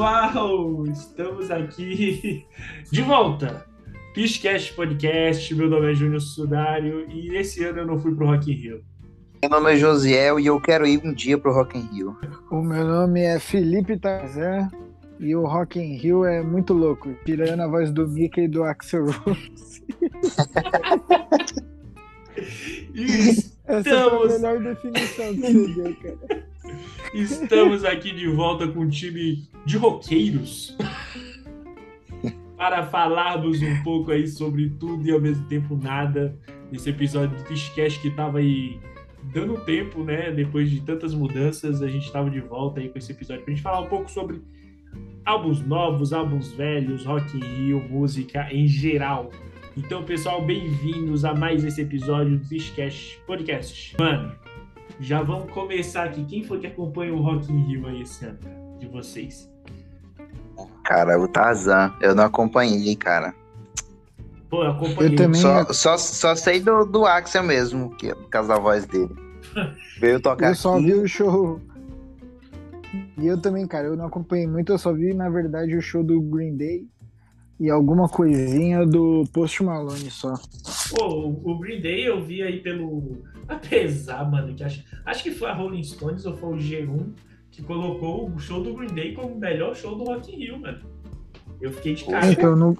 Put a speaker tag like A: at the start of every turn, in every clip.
A: Pessoal? Estamos aqui de volta. Piscast Podcast, meu nome é Júnior Sudário e esse ano eu não fui pro Rock in Rio.
B: Meu nome é Josiel e eu quero ir um dia pro Rock in Rio.
C: O meu nome é Felipe Tarzan e o Rock in Rio é muito louco, tirando a voz do Mickey e do Axel Rose. Essa foi a melhor definição que você deu, cara.
A: Estamos aqui de volta com um time de roqueiros para falarmos um pouco aí sobre tudo e ao mesmo tempo nada nesse episódio do Fishcast que estava aí dando tempo, né? Depois de tantas mudanças, a gente estava de volta aí com esse episódio para a gente falar um pouco sobre álbuns novos, álbuns velhos, Rock in Rio, música em geral. Então, pessoal, bem-vindos a mais esse episódio do Fishcast Podcast. Mano, já vamos começar aqui. Quem foi que acompanha o Rock in Rio aí esse ano, de vocês?
B: Cara, o Tarzan, eu não acompanhei, cara.
A: Pô, eu acompanhei.
C: Eu também-
B: Só, só, só sei do, do Axel mesmo, que por causa da voz dele. Veio tocar
C: Eu só
B: aqui.
C: vi o show. E eu também, cara, eu não acompanhei muito, eu só vi, na verdade, o show do Green Day e alguma coisinha do Post Malone só.
A: Pô, o Green Day eu vi aí pelo. Apesar, mano, que acho, acho que foi a Rolling Stones ou foi o G1 que colocou o show do Green Day como o melhor show do Rock in Rio, mano. Eu fiquei de cara.
C: Então, eu não...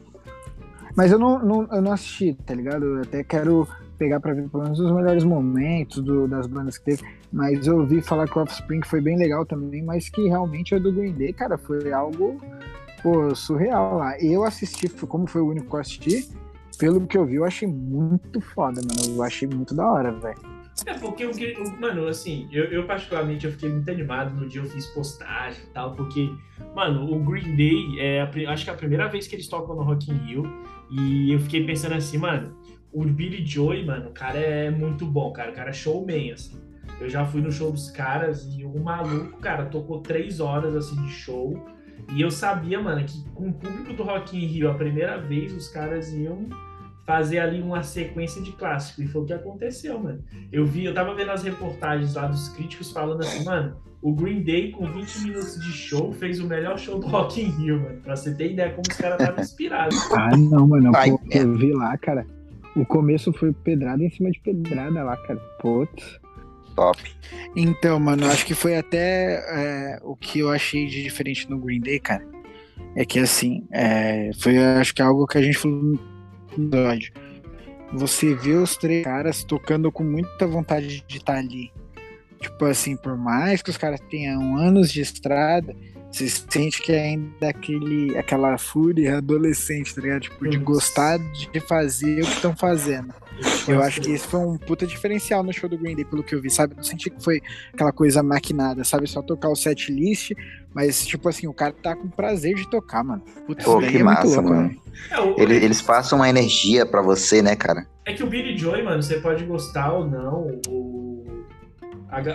C: Mas eu não, não- eu não assisti, tá ligado? Eu até quero pegar pra ver pelo menos os melhores momentos do- das bandas que teve. Mas eu ouvi falar que o Offspring foi bem legal também, mas que realmente o do Green Day, cara, foi algo pô, surreal lá. Eu assisti, como foi o único que eu assisti, pelo que eu vi, eu achei muito foda, mano. Eu achei muito da hora, velho.
A: É porque o que. Mano, assim, eu, eu particularmente eu fiquei muito animado no dia eu fiz postagem e tal, porque, mano, o Green Day é a acho que é a primeira vez que eles tocam no Rock in Rio. E eu fiquei pensando assim, mano, o Billy Joy, mano, o cara é muito bom, cara. O cara é showman, assim. Eu já fui no show dos caras e o maluco, cara, tocou três horas assim de show. E eu sabia, mano, que com o público do Rock in Rio, a primeira vez, os caras iam fazer ali uma sequência de clássico. E foi o que aconteceu, mano. Eu vi, eu tava vendo as reportagens lá dos críticos falando assim, mano, o Green Day com 20 minutos de show fez o melhor show do Rock in Rio, mano. Pra você ter ideia como os caras estavam inspirados.
C: Ah, não, mano.
B: Ai,
C: Pô, eu vi lá, cara. O começo foi pedrada em cima de pedrada lá, cara. Putz.
B: Top.
C: Então, mano, acho que foi até é, o que eu achei de diferente no Green Day, cara. É que assim, é, foi acho que algo que a gente falou episódio. Você vê os três caras tocando com muita vontade de estar ali. Tipo assim, por mais que os caras tenham anos de estrada, você sente que ainda aquele, aquela fúria adolescente, tá ligado? Tipo, de gostar de fazer o que estão fazendo. Eu acho que esse foi um puta diferencial no show do Green Day, pelo que eu vi, sabe? Não senti que foi aquela coisa maquinada, sabe? Só tocar o set list, mas, tipo assim, o cara tá com prazer de tocar, mano. Putz,
B: Pô, que
C: é
B: massa,
C: louco,
B: mano.
C: né?
A: É, o-
B: Ele- eles passam uma energia pra você, né, cara?
A: É que o Billy Joy, mano, você pode gostar ou não. O...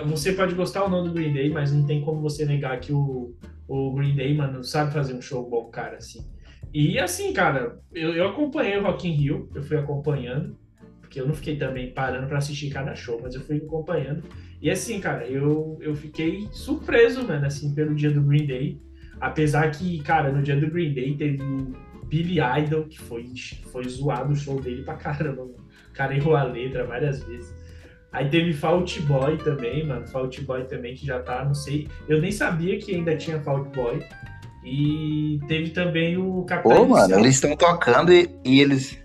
A: Você pode gostar ou não do Green Day, mas não tem como você negar que o, o Green Day, mano, sabe fazer um show bom, cara, assim. E assim, cara, eu, eu acompanhei o Rock in Rio, eu fui acompanhando, porque eu não fiquei também parando pra assistir cada show, mas eu fui acompanhando. E assim, cara, eu, eu fiquei surpreso, mano, assim, pelo dia do Green Day. Apesar que, cara, no dia do Green Day teve o Billy Idol, que foi, foi zoado o show dele pra caramba, mano. O cara errou a letra várias vezes. Aí teve Fault Boy também, mano. Fault Boy também, que já tá, não sei. Eu nem sabia que ainda tinha Fault Boy. E teve também o Capitão
B: Pô, mano,
A: Inicial.
B: eles estão tocando e, e eles.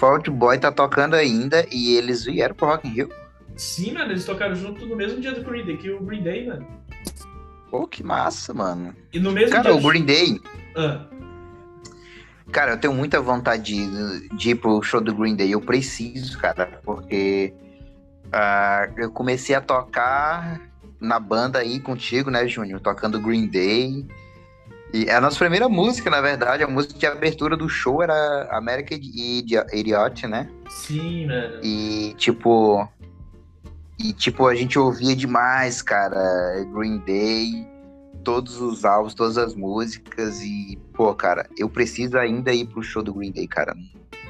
B: Fault Boy tá tocando ainda e eles vieram pro Rock in Rio.
A: Sim, mano, eles tocaram junto no mesmo dia do Green Day, que o Green Day, mano.
B: Pô, que massa, mano.
A: E no mesmo
B: Cara, o Green Day,
A: Ah,
B: cara, eu tenho muita vontade de, de ir pro show do Green Day. Eu preciso, cara, porque ah, eu comecei a tocar na banda aí contigo, né, Júnior? Tocando Green Day. E a nossa primeira música, na verdade, a música de abertura do show era American Idi- Idiot, né?
A: sim, mano.
B: E tipo. E tipo, a gente ouvia demais, cara, Green Day, todos os álbuns, todas as músicas. E, pô, cara, eu preciso ainda ir pro show do Green Day, cara.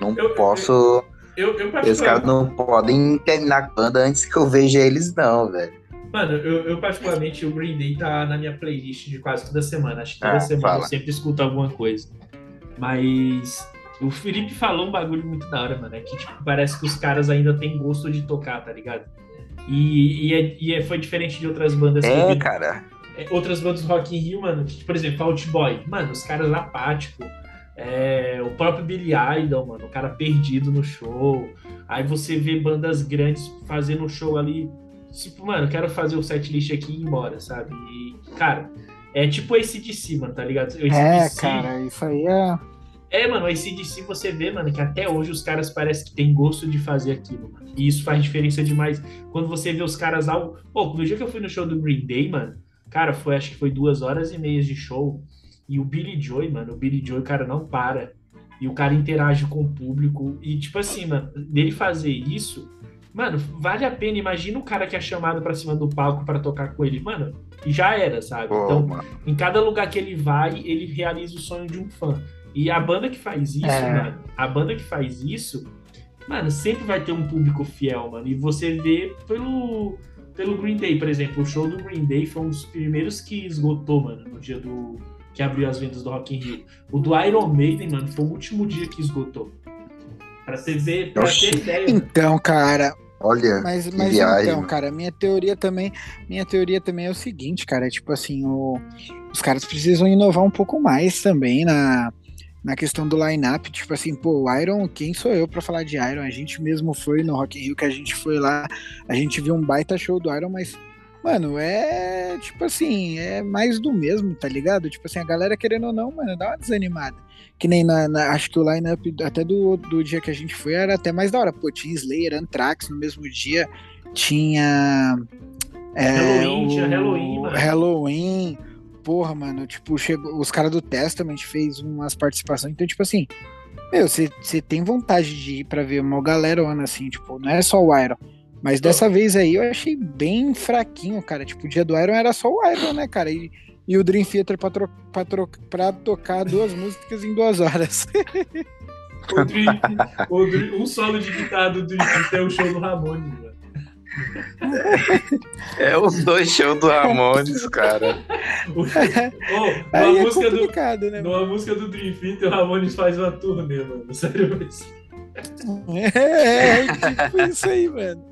B: Não
A: Eu- eu-
B: posso.
A: Eu, eu
B: Os caras não podem terminar a banda antes que eu veja eles, não, velho.
A: Mano, eu, eu, particularmente, o Green Day tá na minha playlist de quase toda semana. Acho que toda
B: Ah,
A: semana
B: fala.
A: eu sempre escuto alguma coisa. Mas o Felipe falou um bagulho muito da hora, mano. É que, tipo, parece que os caras ainda têm gosto de tocar, tá ligado? E, e, é- e é- foi diferente de outras bandas que
B: É,
A: vi
B: cara.
A: é, outras bandas do Rock in Rio, mano, que, por exemplo, Out Boy, mano, os caras apáticos, é, o próprio Billy Idol, mano, o cara perdido no show. Aí você vê bandas grandes fazendo show ali, tipo, mano, quero fazer o setlist aqui e ir embora, sabe? E, cara, é tipo esse de cima, tá ligado?
C: É, cara, isso aí é.
A: é, mano, aí ACDC você vê, mano, que até hoje os caras parecem que têm gosto de fazer aquilo, mano. E isso faz diferença demais. Quando você vê os caras ao. Pô, no dia que eu fui no show do Green Day, mano, cara, foi, acho que foi duas horas e meia de show. E o Billy Joy, mano, o Billy Joy, o cara não para. E o cara interage com o público. E, tipo assim, mano, dele fazer isso, mano, vale a pena. Imagina o cara que é chamado pra cima do palco pra tocar com ele. Mano, e já era, sabe?
B: Pô,
A: então,
B: mano.
A: em cada lugar que ele vai, ele realiza o sonho de um fã. E a banda que faz isso,
C: É.
A: mano, a banda que faz isso, mano, sempre vai ter um público fiel, mano. E você vê pelo, pelo Green Day, por exemplo, o show do Green Day foi um dos primeiros que esgotou, mano, no dia do. que abriu as vendas do Rock in Rio. O do Iron Maiden, mano, foi o último dia que esgotou. Pra você ver, pra
B: Oxi.
A: ter ideia.
C: Então, cara,
B: Olha,
C: Mas, mas
B: viagem,
C: então,
B: mano.
C: cara, minha teoria também, minha teoria também é o seguinte, cara, é tipo assim, o, os caras precisam inovar um pouco mais também na, na questão do line-up, tipo assim, pô, o Iron, quem sou eu pra falar de Iron? A gente mesmo foi no Rock in Rio, que a gente foi lá, a gente viu um baita show do Iron, mas, mano, é, tipo assim, é mais do mesmo, tá ligado? Tipo assim, a galera querendo ou não, mano, dá uma desanimada. Que nem na, na- acho que o line-up até do, do dia que a gente foi era até mais da hora. Pô, tinha Slayer, Anthrax no mesmo dia, tinha. é,
A: Halloween, tinha
C: o-
A: Halloween, mano.
C: Halloween. Porra, mano, tipo, chegou, os caras do Testament fez umas participações. Então, tipo assim, meu, você tem vontade de ir pra ver uma galera assim, tipo, não é só o Iron. Mas dessa vez aí eu achei bem fraquinho, cara. Tipo, o dia do Iron era só o Iron, né, cara? E, e o Dream Theater pra, tro- pra, tro- pra tocar duas músicas em duas horas.
A: O Dream- o Dream- um solo de guitarra do Dream Theater é o show do Ramones, mano.
B: É os dois shows do Ramones, cara.
A: O- Ô,
C: Aí
A: numa
C: é
A: música do,
C: complicado, né?
A: numa música do Dream Theater, o Ramones faz uma turnê, mano. Sério mesmo.
C: É, é tipo isso aí, mano.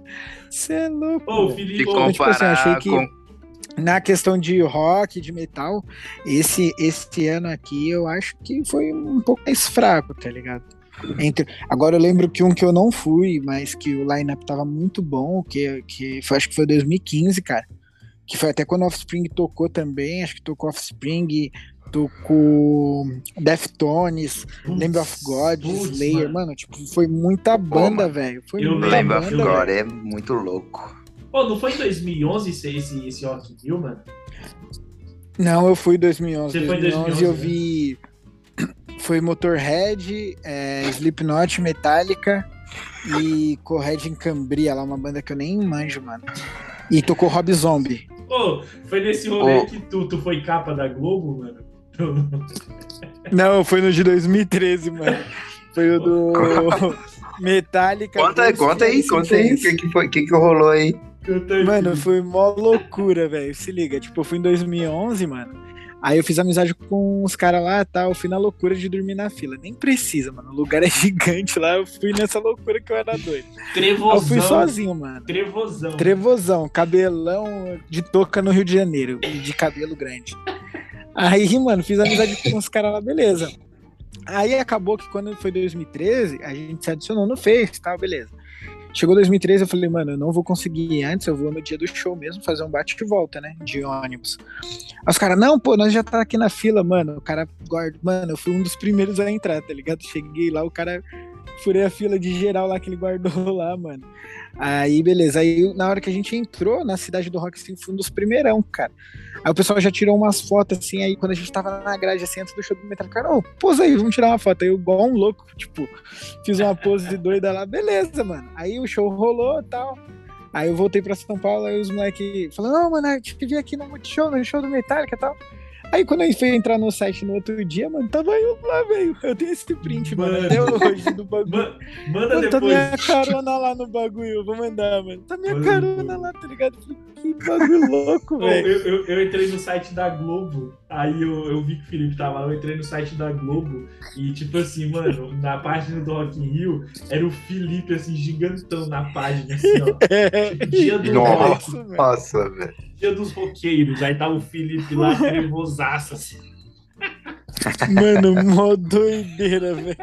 C: Você é louco.
A: Ô. Felipe, ô,
C: Mas, tipo assim, eu achei
B: comparar
C: que-
B: com.
C: na questão de rock, de metal, esse, esse ano aqui eu acho que foi um pouco mais fraco, tá ligado? Entre, agora eu lembro que um que eu não fui, mas que o line-up tava muito bom, que, que foi, acho que foi 2015, cara. Que foi até quando o Offspring tocou também, acho que tocou Offspring, tocou Deftones, Lamb of God,
A: Putz,
C: Slayer,
A: mano.
C: mano. tipo, foi muita banda,
B: mano.
C: velho. Foi
A: Eu
C: muita
B: Lembra
C: banda,
B: agora,
C: velho.
B: é muito louco.
A: Ô, não foi em 2011 esse, esse, esse Rock in Rio, mano?
C: Não, eu fui em 2011.
A: Você foi em
C: 2011 eu
A: 2011,
C: vi. Foi Motorhead, é, Slipknot, Metallica e Corred em Cambria, lá uma banda que eu nem manjo, mano. E tocou Rob Zombie.
A: Ô, foi nesse rolê que tu, tu foi capa da Globo, mano?
C: Não, foi no de 2013, mano. Foi o do Metallica.
B: Conta, conta aí, conta aí o que, que, foi, que, que rolou aí.
C: Mano, foi mó loucura, velho. Se liga, tipo, eu fui em 2011, mano. Aí eu fiz amizade com os caras lá e tal. Eu fui na loucura de dormir na fila. Nem precisa, mano. O lugar é gigante lá. Eu fui nessa loucura que eu era doido. Aí eu
A: Trevozão.
C: fui sozinho, mano.
A: Trevozão.
C: Trevozão, cabelão de touca no Rio de Janeiro, de cabelo grande. Aí, mano, fiz amizade com os caras lá, beleza. Aí acabou que quando foi 2013, a gente se adicionou no Face tal, beleza. Chegou 2013, eu falei, mano, eu não vou conseguir ir antes, eu vou no dia do show mesmo fazer um bate e volta, né? De ônibus. Aí os caras, não, pô, nós já tá aqui na fila, mano. O cara guarda. Mano, eu fui um dos primeiros a entrar, tá ligado? Cheguei lá, o cara furei a fila de geral lá que ele guardou lá, mano. Aí, beleza. Aí, na hora que a gente entrou na cidade do Rock, assim, foi um dos primeirão, cara. Aí o pessoal já tirou umas fotos, assim, aí quando a gente tava na grade, assim, antes do show do metal, cara, ô, pose aí, vamos tirar uma foto. Aí eu, igual um louco, tipo, fiz uma pose doida lá, beleza, mano. Aí o show rolou e tal. Aí eu voltei pra São Paulo, aí os moleques falaram, não, mano, a gente veio aqui no Multishow, no show do Metallica e tal. Aí quando eu fui entrar no site no outro dia, mano, tava eu lá, velho. Eu tenho esse print, mano,
A: Mano.
C: até hoje do bagulho.
A: Ma- Manda
C: Mano, tá
A: depois.
C: minha carona lá no bagulho, eu vou mandar, mano. Tá minha
A: Mano.
C: carona lá, tá ligado? Que bagulho louco, velho.
A: eu, eu, eu entrei no site da Globo, aí eu, eu vi que o Felipe tava lá, eu entrei no site da Globo e, tipo assim, mano, na página do Rock in Rio, era o Felipe, assim, gigantão na página, assim, ó.
C: É.
A: Dia do
B: Nossa.
C: velho.
A: Dia dos roqueiros, aí tava o Felipe lá, trevosaço, assim.
C: Mano, mó doideira, velho.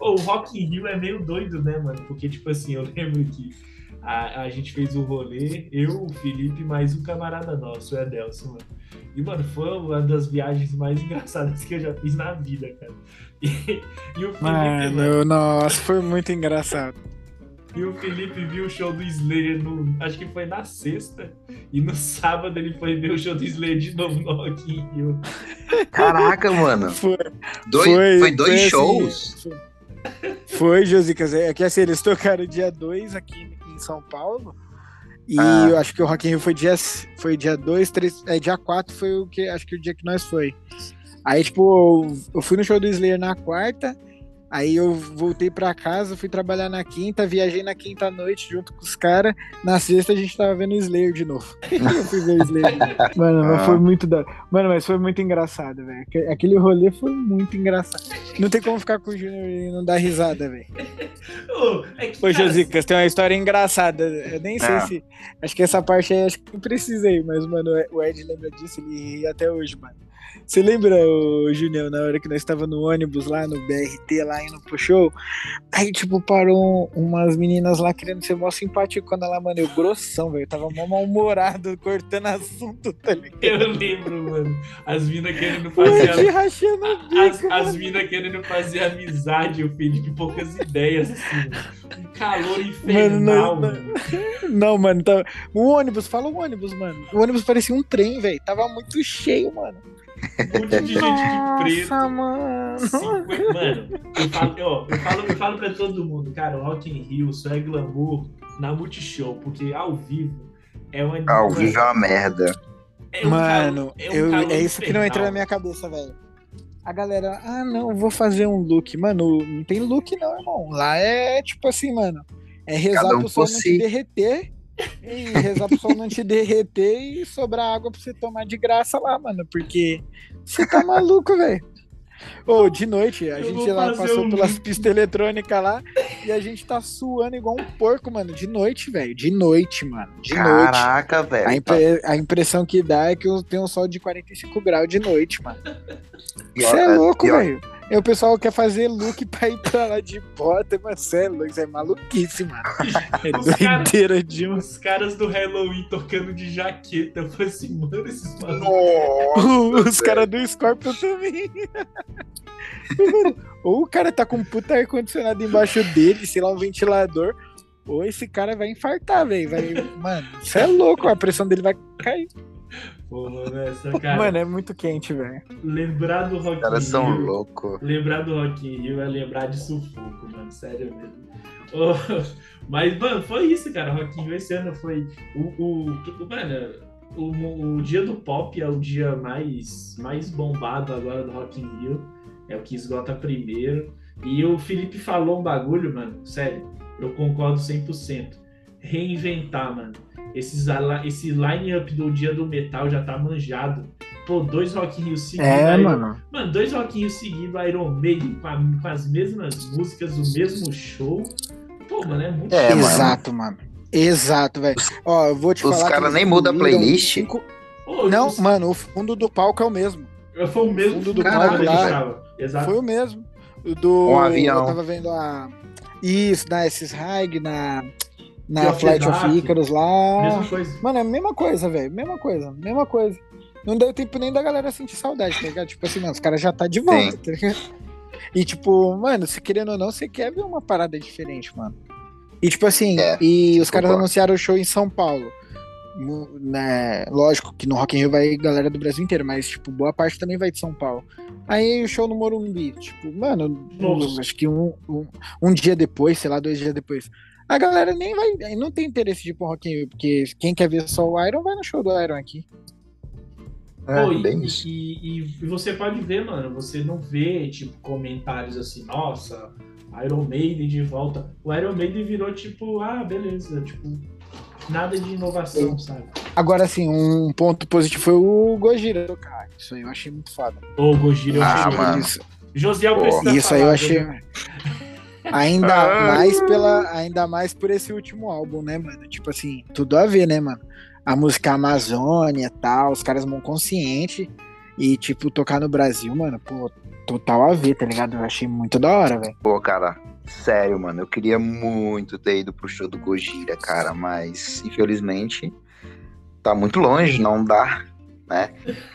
A: O Rock in Rio é meio doido, né, mano? Porque, tipo assim, eu lembro que a, a gente fez o rolê, eu, o Felipe, mais um camarada nosso, o Edelson, mano. E, mano, foi uma das viagens mais engraçadas que eu já fiz na vida, cara. E, e o Felipe, mano,
C: Mano, nossa, foi muito engraçado.
A: E o Felipe viu o show do Slayer no. Acho que foi na sexta. E no sábado ele foi ver o show do Slayer de novo no Rock in Rio.
B: Caraca, mano.
C: Foi,
B: Dois, foi, dois
C: foi assim,
B: shows?
C: foi- Foi, Josicas. É que assim, eles tocaram dia 2 aqui em São Paulo. E
B: Ah.
C: eu acho que o Rock in Rio foi dia foi dia 2, 3, é dia 4 foi o que acho que o dia que nós foi. Aí tipo, eu- eu fui no show do Slayer na quarta, aí eu voltei pra casa, fui trabalhar na quinta, viajei na quinta à noite junto com os caras. Na sexta a gente tava vendo o Slayer de novo. eu fui ver o Slayer. de novo. Mano, mas
B: Ah.
C: foi muito da... Mano, mas foi muito engraçado, velho. Aque- Aquele rolê foi muito engraçado. Não tem como ficar com o Júnior e não dar risada, velho.
A: Ô, é
C: Ô, Josicas, tem uma história engraçada. Eu nem sei
B: Ah.
C: se. Acho que essa parte aí acho que não precisei, mas, mano, o Ed lembra disso, ele ri até hoje, mano. Você lembra, o Junião, na hora que nós estava no ônibus lá no BRT, lá indo pro show? Aí, tipo, parou umas meninas lá querendo ser mó simpático quando ela, mano, eu grossão, velho. Tava mó mal-humorado, cortando assunto, tá ligado?
A: Eu lembro, mano. As minas querendo fazer. A-
C: rachando o bico.
A: As, as minas querendo fazer amizade, o Felipe, poucas ideias, assim. Um calor infernal,
C: não-
A: mano.
C: Não, mano, tá... o ônibus, fala o ônibus, mano. O ônibus parecia um trem, velho. Tava muito cheio, mano.
A: Um monte de gente de preto.
C: Nossa, mano.
A: Mano, eu falo, ó, eu, falo, eu falo pra todo mundo, cara, o Rock in Rio só é glamour na Multishow, porque ao vivo é uma.
B: Ao vivo é uma merda.
A: é um
C: Mano,
A: calor- é um
C: eu- é isso que não entra na minha cabeça, velho. A galera, ah, não, vou fazer um look. Mano, não tem look, não, irmão. Lá é tipo assim, mano. É rezar
B: Cada um
C: pro sol não
B: si.
C: te derreter. E rezar pro sol não te derreter e sobrar água pra você tomar de graça lá, mano. Porque você tá maluco, velho. Ô, de noite, a
A: Eu
C: gente lá passou
A: um
C: pelas pistas eletrônicas lá e a gente tá suando igual um porco, mano. De noite, velho. De noite, mano. De noite.
B: Caraca,
C: A,
B: velho.
C: impre- a impressão que dá é que eu tenho um sol de 45 graus de noite, mano. Você é
B: ó,
C: louco, velho. E o pessoal quer fazer look pra ir pra lá de bota, mas você é louco, isso é maluquice, mano. É
A: Os cara-
C: doideira de um.
A: Os caras do Halloween tocando de jaqueta. Eu falei assim, mano, esses malucos.
C: Os caras do Scorpion também. Ou o cara tá com um puta ar-condicionado embaixo dele, sei lá, um ventilador. Ou esse cara vai infartar, velho. Vai... Mano, você é louco, a pressão dele vai cair.
A: Pô, mano, essa cara.
C: Mano, é muito quente, velho.
A: lembrar do Rock
B: Os caras são loucos.
A: Lembrar do Rock in Rio é lembrar de sufoco, mano. Sério mesmo. Ô, mas, mano, foi isso, cara. Rock in Rio esse ano foi o. o, o- mano, o, o dia do pop é o dia mais, mais bombado agora do Rock in Rio. É o que esgota primeiro. E o Felipe falou um bagulho, mano. Sério, eu concordo 100%. Reinventar, mano. Esses, esse line-up do dia do metal já tá manjado. Pô, dois Rock in Rio seguidos.
C: É,
A: aí,
C: mano.
A: Mano, dois rockinhos seguidos, Iron Maiden, com, a- com as mesmas músicas, o mesmo show. Pô, mano, é muito
B: É.
C: Exato, mano. Exato, velho. Ó, eu vou te
B: Os
C: falar. que
B: caras nem mudam a playlist.
C: cinco- Não,
A: os-
C: mano, o fundo do palco é o mesmo.
A: Foi o mesmo
C: fundo do
B: palco
A: a gente
C: lá.
A: tava. Exato.
C: Foi o mesmo. O do.
B: Um avião.
C: Eu tava vendo a. Isso, na esses High, na. Na
A: Flight
C: Flight
A: of
C: Icarus lá.
A: Mesma coisa.
C: Mano, é a mesma coisa, velho. Mesma coisa, mesma coisa. Não deu tempo nem da galera sentir saudade, tá ligado? Tipo assim, mano, os caras já tá de volta,
B: Sim.
C: tá ligado? E tipo, mano, se querendo ou não, você quer ver uma parada diferente, mano. E tipo assim,
B: É,
C: e os caras anunciaram o show em São Paulo. Né, lógico que no Rock in Rio vai galera do Brasil inteiro, mas tipo, boa parte também vai de São Paulo. Aí o show no Morumbi, tipo, mano,
A: Nossa.
C: acho que um, um, um dia depois, sei lá, dois dias depois. A galera nem vai, não tem interesse de ir pro Rock in Rio, porque quem quer ver só o Iron vai no show do Iron aqui.
B: É,
A: Pô, e,
B: bem isso.
A: e- e- você pode ver, mano, você não vê, tipo, comentários assim, nossa, Iron Maiden de volta. O Iron Maiden virou, tipo, ah, beleza, tipo, nada de inovação, sabe?
C: Agora, assim, um ponto positivo foi o Gojira tocar. Isso aí eu achei muito foda.
A: Ô, Gojira, eu
B: Ah,
A: achei-
B: mano.
C: Isso,
A: Josiel
B: Pô,
A: precisa
C: isso aí eu achei. Ainda
B: Ah.
C: mais pela, ainda mais por esse último álbum, né, mano? Tipo assim, tudo a ver, né, mano? A música Amazônia e tal, os caras vão consciente e tipo tocar no Brasil, mano, pô, total a ver, tá ligado? Eu achei muito da hora, velho.
B: Pô, cara, sério, mano, eu queria muito ter ido pro show do Gojira, cara, mas infelizmente tá muito longe, não dá, né?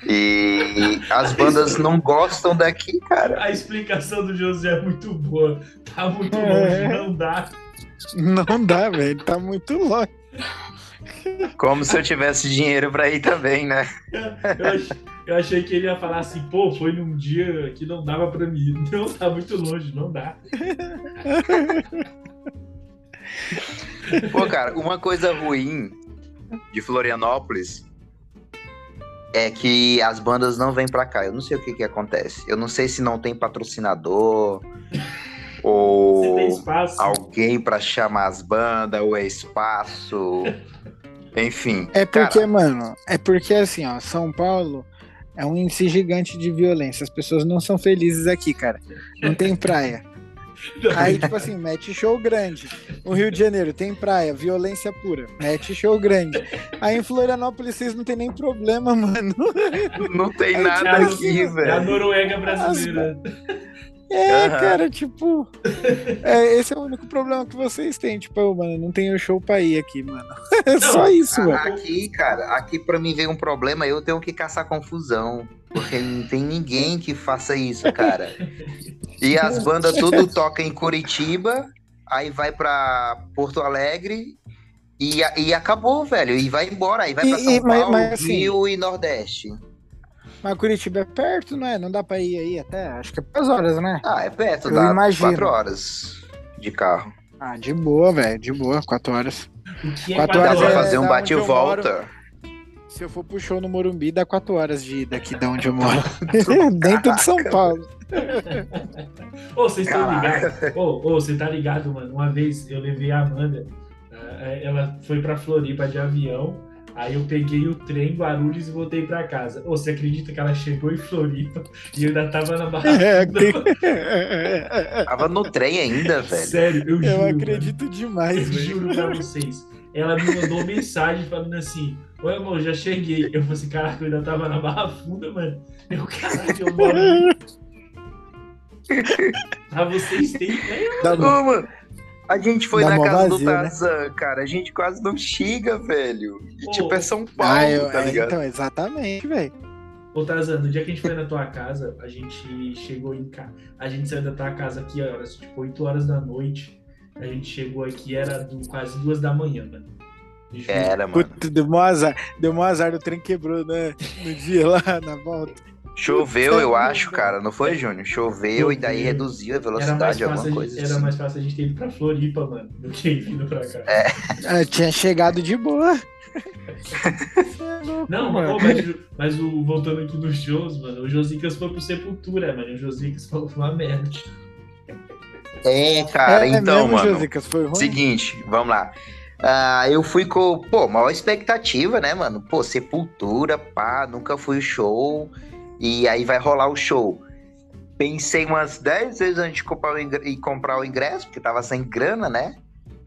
B: E as bandas não gostam daqui, cara.
A: A explicação do José é muito boa. Tá muito
C: É.
A: longe, não dá.
C: Não dá, velho, tá muito longe.
B: Como se eu tivesse dinheiro pra ir também, né?
A: Eu ach- eu achei que ele ia falar assim, pô, foi num dia que não dava pra mim. Não, tá muito longe, não dá.
B: Pô, cara, uma coisa ruim de Florianópolis é que as bandas não vêm pra cá. Eu não sei o que que acontece. Eu não sei se não tem patrocinador ou
A: tem espaço.
B: alguém pra chamar as bandas, ou é espaço. Enfim.
C: É porque,
B: cara,
C: mano, é porque assim, ó, São Paulo é um índice gigante de violência. As pessoas não são felizes aqui, cara. Não tem praia. Aí, tipo assim, mete show grande. O Rio de Janeiro tem praia, violência pura. Mete show grande. Aí em Florianópolis vocês não tem nem problema, mano.
B: não tem
C: Aí,
B: nada
A: tipo,
B: aqui,
A: É a
B: velho.
A: Noruega brasileira.
C: É,
B: Aham.
C: cara, tipo. é, esse é o único problema que vocês têm. Tipo, eu, mano, não tenho show pra ir aqui, mano. É só isso, mano.
B: Aqui, cara, aqui pra mim vem um problema, eu tenho que caçar confusão. Porque não tem ninguém que faça isso, cara. E as bandas tudo tocam em Curitiba, aí vai pra Porto Alegre e, e acabou, velho. E vai embora, aí vai pra São
C: e- mas-
B: Paulo,
C: mas assim-
B: Rio e Nordeste.
C: Mas Curitiba é perto, não é? Não dá pra ir aí até? Acho que é duas horas, né?
B: Ah, é perto,
C: Eu
B: dá
C: imagino.
B: quatro horas de carro.
C: Ah, de boa, velho. De boa, quatro horas.
A: É
C: Quatro
B: Dá
C: horas
B: pra
C: é-
B: fazer um
C: da
B: bate e volta.
C: Se eu for pro show no Morumbi, dá quatro horas de daqui da onde eu moro. Dentro de São Paulo.
A: Ô, vocês estão ligados? Ô, ô, você tá ligado, mano? Uma vez eu levei a Amanda, ah, ela foi pra Floripa de avião, aí eu peguei o trem Guarulhos e voltei pra casa. Ô, você acredita que ela chegou em Floripa e eu ainda tava na barra
C: É,
A: funda?
C: tem-
B: Tava no trem ainda, velho.
A: Sério, eu, juro.
C: Eu
A: mano.
C: acredito demais,
A: Eu
C: velho.
A: juro pra vocês. Ela me mandou mensagem falando assim: Oi, amor, já cheguei. Eu falei assim: Caraca, eu ainda tava na Barra Funda, mano. Eu, caraca, eu moro. ali." pra vocês terem ideia.
C: Dá
B: Ô,
C: bom.
B: mano, a gente foi
C: Dá
B: na
C: mó
B: casa do
C: né?
B: Tarzan, cara. A gente quase não chega, velho. E
A: Ô,
B: tipo, é São Paulo,
C: Ah, eu,
B: tá
C: é,
B: ligado?
C: então, exatamente, velho.
A: Ô, Tarzan, no dia que a gente foi na tua casa, a gente chegou em casa. A gente saiu da tua casa aqui, horas, tipo, 8 horas da noite. A gente chegou aqui, era do- quase duas da manhã, mano.
B: Era, mano.
C: Puta, deu mó azar. Deu mó azar, o trem quebrou, né? No dia lá, na volta.
B: Choveu, eu acho, cara. Não foi, Júnior? Choveu e daí reduziu a
A: Era
B: velocidade, alguma coisa
A: gente, era
B: assim.
A: mais fácil a gente ter ido pra Floripa, mano, do que vindo pra cá.
C: Ah, tinha chegado de boa. É
A: Não,
C: mano.
A: mas, mas o, voltando aqui nos shows, mano, o Josicas foi pro Sepultura, mano. O Josicas falou que foi uma merda.
B: É, cara,
C: é,
B: então,
C: mesmo,
B: mano.
C: Josicas, foi ruim?
B: Seguinte, vamos lá. Ah, eu fui com, pô, maior expectativa, né, mano? Pô, Sepultura, pá, nunca fui show. E aí vai rolar o show. Pensei umas 10 vezes antes de comprar o ingresso, porque tava sem grana, né?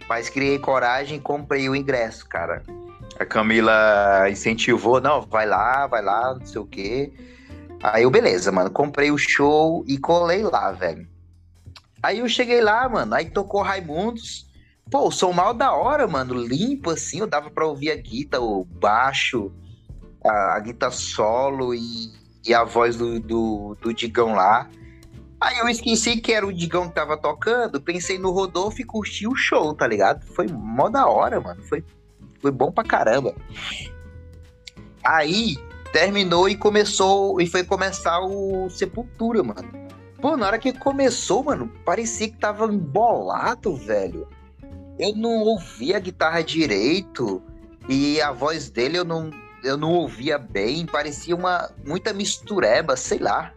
B: Mas criei coragem e comprei o ingresso, cara. A Camila incentivou, não, vai lá, vai lá, não sei o quê. Aí eu, beleza, mano, comprei o show e colei lá, velho. Aí eu cheguei lá, mano, aí tocou Raimundos. Pô, o som mal da hora, mano, limpo assim, eu dava pra ouvir a guitarra, o baixo, a, a guitarra solo e, e a voz do, do, do Digão lá. Aí eu esqueci que era o Digão que tava tocando, pensei no Rodolfo e curti o show, tá ligado? Foi mó da hora, mano, foi, foi bom pra caramba. Aí terminou e começou, e foi começar o Sepultura, mano. Pô, na hora que começou, mano, parecia que tava embolado, velho. Eu não ouvia a guitarra direito e a voz dele eu não, eu não ouvia bem, parecia uma muita mistureba, sei lá.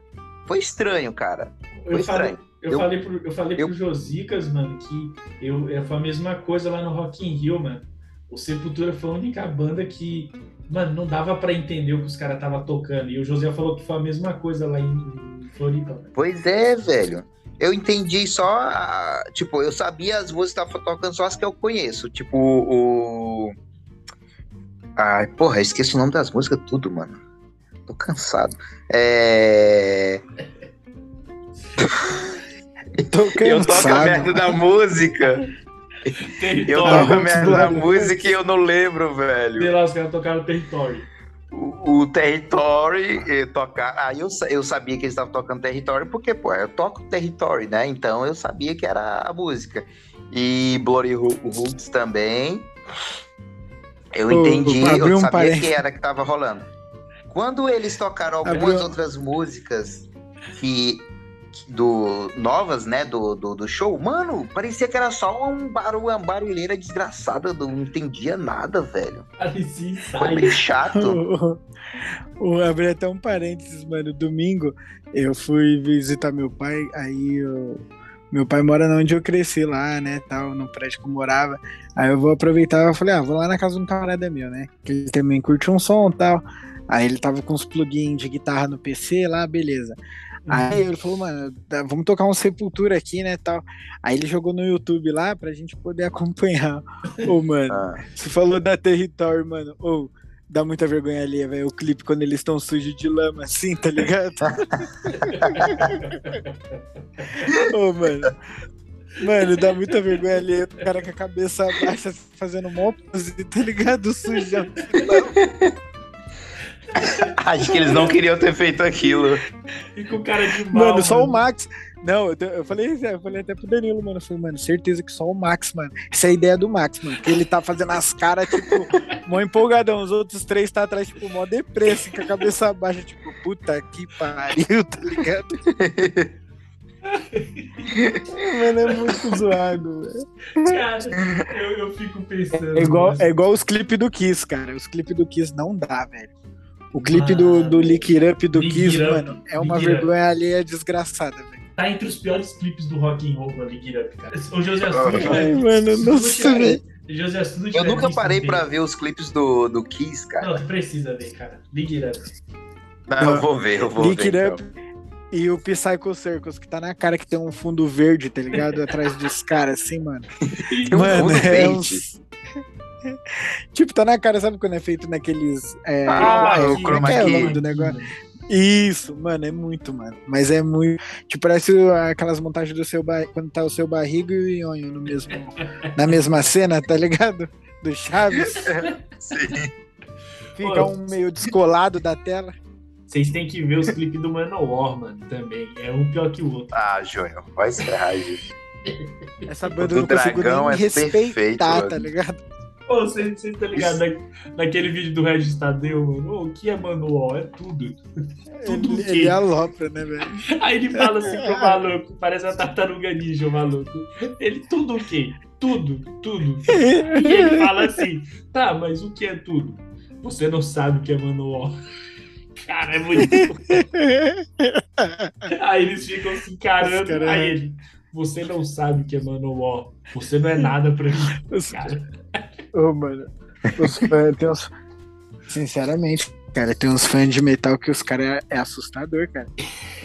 B: Foi estranho, cara. Foi
A: Eu
B: estranho.
A: falei, eu,
B: Eu-
A: falei pro, eu falei
B: eu-
A: pro Josicas, mano, que eu, eu, foi a mesma coisa lá no Rock in Rio, mano. O Sepultura foi a única banda que, mano, não dava pra entender o que os caras estavam tocando. E o José falou que foi a mesma coisa lá em, em Floripa, mano.
B: Pois é, velho. Eu entendi só, tipo, eu sabia as músicas que tava tocando só as que eu conheço, tipo o Ai, porra, esqueci o nome das músicas tudo, mano. Tô cansado. É...
C: Tô
B: Eu toco a
C: cansado.
B: merda da música. Eu toco a merda da música e eu não lembro, velho.
A: Sei lá, os caras tocaram Território.
B: o, o Territory tocar. Aí eu, eu sabia que eles estavam tocando Territory, porque, pô, eu toco Territory, né? Então eu sabia que era a música. E Bloody Ro- Roots também. Eu entendi,
C: abriu
B: eu
C: um
B: sabia que era que tava rolando. Quando eles tocaram algumas
C: Abriu-
B: outras músicas que. que- Do, novas, né, do, do, do show, mano, parecia que era só um barulho, uma barulheira desgraçada, não entendia nada, velho.
A: Parecia
B: Foi bem chato.
C: O, o, abri até um parênteses, mano. Domingo eu fui visitar meu pai, aí eu- meu pai mora onde eu cresci lá, né, tal, no prédio que eu morava. Aí eu vou aproveitar, eu falei, ah, vou lá na casa de um camarada meu, né, que ele também curte um som e tal. Aí ele tava com uns plugins de guitarra no PC lá, beleza. Aí ele falou, mano, vamos tocar um Sepultura aqui, né, tal. Aí ele jogou no YouTube lá pra gente poder acompanhar. Ô, mano,
B: Ah.
C: você falou da Território, mano. Ô, dá muita vergonha ali, velho. O clipe quando eles estão sujos de lama, assim, tá ligado? Ô, mano. Mano, dá muita vergonha ali. O cara com a cabeça baixa fazendo mó pose, tá ligado? Sujão.
B: Acho que eles não queriam ter feito aquilo.
A: E com cara de mal.
C: Mano, só o Max. Não, eu, falei, eu falei até pro Danilo, mano. Eu falei, mano, certeza que só o Max, mano. Essa é a ideia do Max, mano. Que ele tá fazendo as caras, tipo, mó empolgadão. Os outros três tá atrás, tipo, mó depresso, com a cabeça baixa, tipo, puta que pariu, tá ligado? mano, é muito zoado, velho.
A: Cara, eu, eu fico pensando.
C: É igual,
A: mano.
C: é igual os clipes do Kiss, cara. Os clipes do Kiss não dá, velho. O clipe do,
A: Mano.
C: do Lick It Up do
A: Lick
C: Kiss,
A: It Up,
C: mano, é uma
A: Lick Up.
C: vergonha alheia desgraçada, velho.
A: Tá entre os piores clipes do Rock and Roll, mano, Lick It Up, cara. O José Assunto,
C: Ai,
A: velho.
C: mano,
A: se tu
C: nossa,
A: tiver-
C: velho.
A: José Assunto
B: Eu nunca parei pra ver os clipes do, do Kiss, cara.
A: Não, tu precisa ver, cara. Lick It Up.
B: Não, eu vou ver, eu vou
C: Lick
B: ver.
C: It
B: então.
C: E o Psycho Circus, que tá na cara que tem um fundo verde, tá ligado? Atrás dos caras, assim, mano.
B: Tem um
C: mano,
B: fundo
C: é
B: verde.
C: uns... tipo, tá na cara, sabe quando é feito naqueles. É...
B: Ah,
C: é,
B: o
C: como
B: chroma
C: é que é o nome do negócio? Isso, mano, é muito, mano. Mas é muito. Tipo, parece aquelas montagens do seu ba... quando tá o seu barrigo e o Ionho no mesmo... na mesma cena, tá ligado? Do Chaves.
B: Sim.
C: Fica
A: Pô.
C: um meio descolado da tela.
A: Vocês têm que ver os clipes do Manowar, mano, também. É um pior que o outro.
B: Ah, Júnior, vai se ferrar.
C: Essa
B: O
C: banda
B: do
C: eu não consigo
B: dragão
C: nem
B: é perfeito,
C: respeitar,
B: mano.
C: tá ligado?
A: Pô, vocês vocês tá ligado? Na, naquele vídeo do Regis Tadeu, mano. O que é Manowar? É tudo. Tudo
C: Ele, ele alopra, né, velho?
A: Aí ele fala assim pro maluco, parece a tartaruga ninja, o maluco. Ele, tudo o quê? Tudo, tudo. E ele fala assim, tá, mas o que é tudo? Você não sabe o que é Manowar. Cara, é muito. Aí eles ficam se encarando.
C: Cara-
A: Aí ele, você não sabe o que é Manowar. Você não é nada pra mim. Cara,
C: Ô, mano, os fãs, tem uns... Sinceramente, cara, tem uns fãs de metal que os caras é assustador, cara.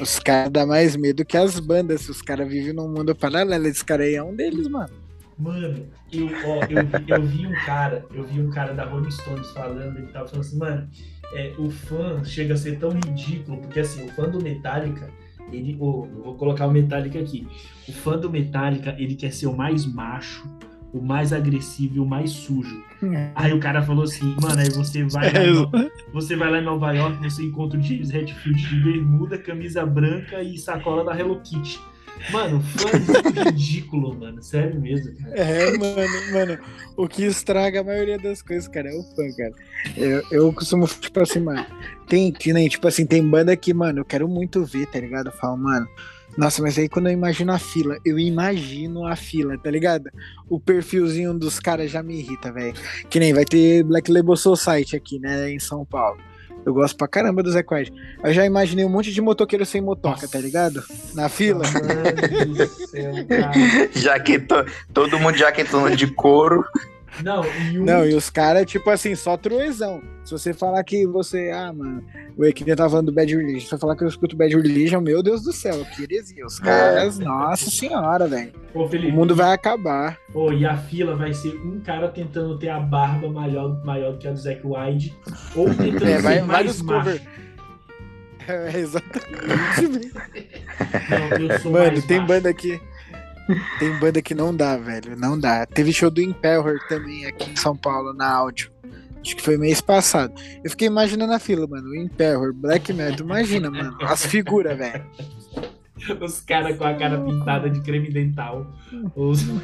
C: Os caras dão mais medo que as bandas. Se os caras vivem num mundo paralelo, esse cara aí é um deles, mano.
A: Mano, eu, ó, eu, vi, eu vi um cara, eu vi um cara da Rolling Stones falando, ele tava falando assim, mano, é, o fã chega a ser tão ridículo, porque assim, o fã do Metallica, ele, ô, eu vou colocar o Metallica aqui, o fã do Metallica, ele quer ser o mais macho, o mais agressivo e o mais sujo. Aí o cara falou assim, mano, aí você vai lá, em No- você vai lá em Nova York, você encontra o James Hetfield de bermuda, camisa branca e sacola da Hello Kitty. Mano, fã é ridículo, mano, sério mesmo, cara.
C: É, mano, mano. O que estraga a maioria das coisas, cara, é o fã, cara. Eu, eu costumo, tipo assim, mano. Tem, que nem, tipo assim, tem banda que, mano, eu quero muito ver, tá ligado? Eu falo, mano, Nossa, mas aí quando eu imagino a fila, eu imagino a fila, tá ligado? O perfilzinho dos caras já me irrita, velho. Que nem vai ter Black Label Society aqui, né, em São Paulo. Eu gosto pra caramba do Zé Quad. Eu já imaginei um monte de motoqueiro sem motoca, Nossa. tá ligado? Na fila.
B: Céu, jaquetão, todo mundo jaquetando de couro.
C: Não, e, um... Não, e os caras, tipo assim, só truezão. Se você falar que você, ah, mano, o Equidna tá falando do Bad Religion, se você falar que eu escuto Bad Religion, meu Deus do céu, que heresia. Os caras, é. nossa senhora, velho. O mundo vai acabar.
A: Pô, e a fila vai ser um cara tentando ter a barba maior, maior do que a do Zack Wide, ou tentando é, vai, ser mais macho.
C: É, exatamente. Não, Mano, tem banda aqui. Tem banda que não dá, velho. Não dá. Teve show do Imperor também aqui em São Paulo, na áudio. Acho que foi mês passado. Eu fiquei imaginando a fila, mano. O Black Metal. Imagina, mano. As figuras, velho.
A: Os caras com a cara pintada de creme dental. Os...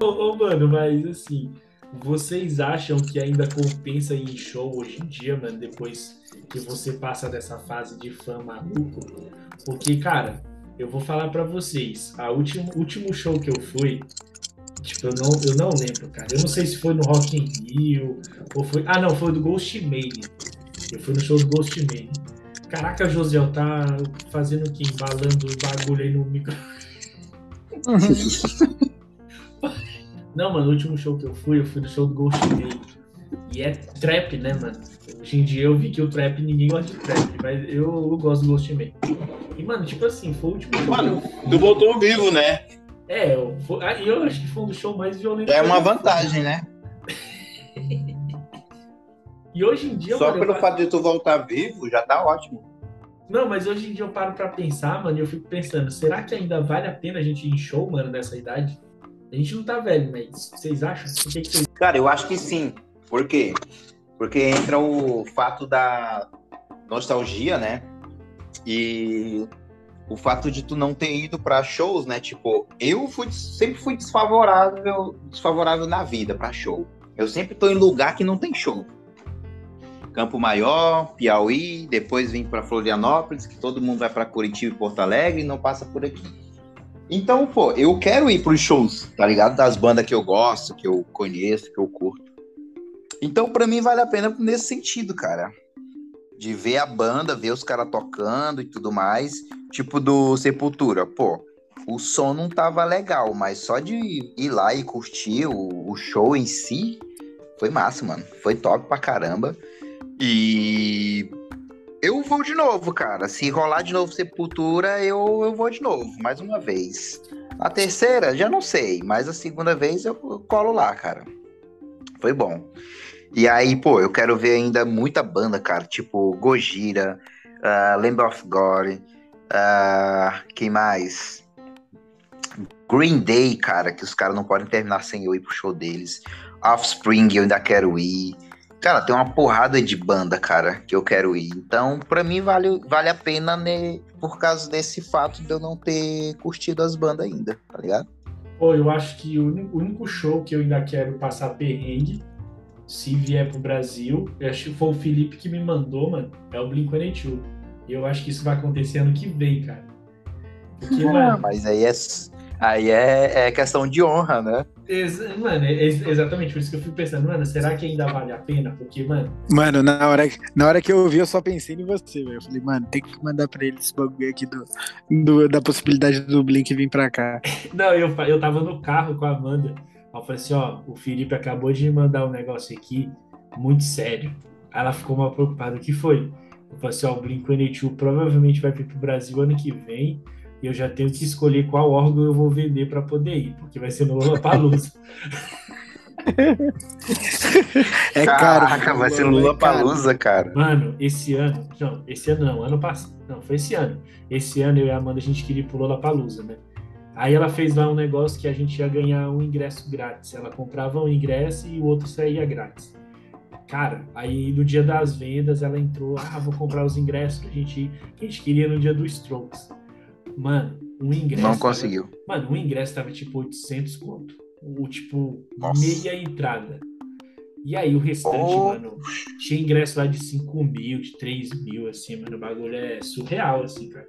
A: ô, ô, mano, mas assim, vocês acham que ainda compensa ir em show hoje em dia, mano, depois que você passa dessa fase de fã maluco? Porque, cara, eu vou falar para vocês, a último, último show que eu fui, tipo, eu não, eu não lembro, cara. Eu não sei se foi no Rock in Rio, ou foi... Ah, não, foi do Ghost Mania. Eu fui no show do Ghost Mania. Caraca, Josiel, tá fazendo o quê? Embalando o bagulho aí no micro... Não, mano, o último show que eu fui, eu fui no show do Ghost Day. E é trap, né, mano? Hoje em dia eu vi que o trap, ninguém gosta de trap, mas eu, eu gosto do Ghost Man. E, mano, tipo assim, foi o último show.
B: Mano, tu voltou vivo, né?
A: É, eu, foi, ah, eu acho que foi um dos shows mais violentos.
B: É uma vantagem, né?
A: e hoje em dia.
B: Só mano, pelo fato de tu voltar vivo, já tá ótimo.
A: Não, mas hoje em dia eu paro pra pensar, mano, e eu fico pensando, será que ainda vale a pena a gente ir em show, mano, nessa idade? A gente não tá velho, mas vocês acham? O que, que vocês...
B: Cara, eu acho que sim. Por quê? Porque entra o fato da nostalgia, né? E o fato de tu não ter ido para shows, né? Tipo, eu fui, sempre fui desfavorável, desfavorável na vida para show. Eu sempre tô em lugar que não tem show. Campo Maior, Piauí, depois vim para Florianópolis, que todo mundo vai para Curitiba e Porto Alegre e não passa por aqui. Então, pô, eu quero ir pros shows, tá ligado? Das bandas que eu gosto, que eu conheço, que eu curto. Então, para mim, vale a pena nesse sentido, cara. De ver a banda, ver os caras tocando e tudo mais. Tipo do Sepultura. Pô, o som não tava legal, mas só de ir lá e curtir o, o show em si, foi massa, mano. Foi top pra caramba. E eu vou de novo, cara. Se rolar de novo Sepultura, eu, eu vou de novo, mais uma vez. A terceira, já não sei, mas a segunda vez eu colo lá, cara. Foi bom. E aí, pô, eu quero ver ainda muita banda, cara. Tipo Gojira, uh, Lamb of God, uh, quem mais? Green Day, cara, que os caras não podem terminar sem eu ir pro show deles. Offspring, eu ainda quero ir. Cara, tem uma porrada de banda, cara, que eu quero ir. Então, para mim, vale, vale a pena né, por causa desse fato de eu não ter curtido as bandas ainda, tá ligado?
A: Pô, eu acho que o único show que eu ainda quero passar perrengue, se vier pro Brasil, eu acho que foi o Felipe que me mandou, mano, é o Blink-182. E eu acho que isso vai acontecer ano que vem, cara.
B: Porque, ah, mano... Mas aí é Aí é, é questão de honra, né?
A: Ex mano, é exatamente por isso que eu fico pensando, mano, será que ainda vale a pena? Porque, mano.
C: Mano, na hora, na hora que eu ouvi, eu só pensei em você, velho. Eu falei, mano, tem que mandar pra ele esse bagulho aqui do, do, da possibilidade do Blink vir pra cá.
A: Não, eu, eu tava no carro com a Amanda. Eu falei assim, ó, o Felipe acabou de mandar um negócio aqui muito sério. Aí ela ficou mal preocupada. O que foi? Eu falei assim, ó, o Blink-182 provavelmente vai vir pro Brasil ano que vem e eu já tenho que escolher qual órgão eu vou vender para poder ir, porque vai ser no Lollapalooza.
B: é caro. Caraca, vai ser no Lollapalooza, cara.
A: Mano, esse ano, não, esse ano não, ano passado, não, foi esse ano. Esse ano eu e a Amanda a gente queria ir pro Lollapalooza, né? Aí ela fez lá um negócio que a gente ia ganhar um ingresso grátis. Ela comprava um ingresso e o outro saía grátis. Cara, aí no dia das vendas ela entrou, ah, vou comprar os ingressos que a gente, que a gente queria no dia do Strokes. Mano, um ingresso.
B: Não conseguiu.
A: Tava, mano, um ingresso tava tipo 800 conto. o tipo,
B: Nossa.
A: meia entrada. E aí o restante,
B: Oh.
A: mano, tinha ingresso lá de 5 mil, de 3 mil, assim, mano, o bagulho é surreal, assim, cara.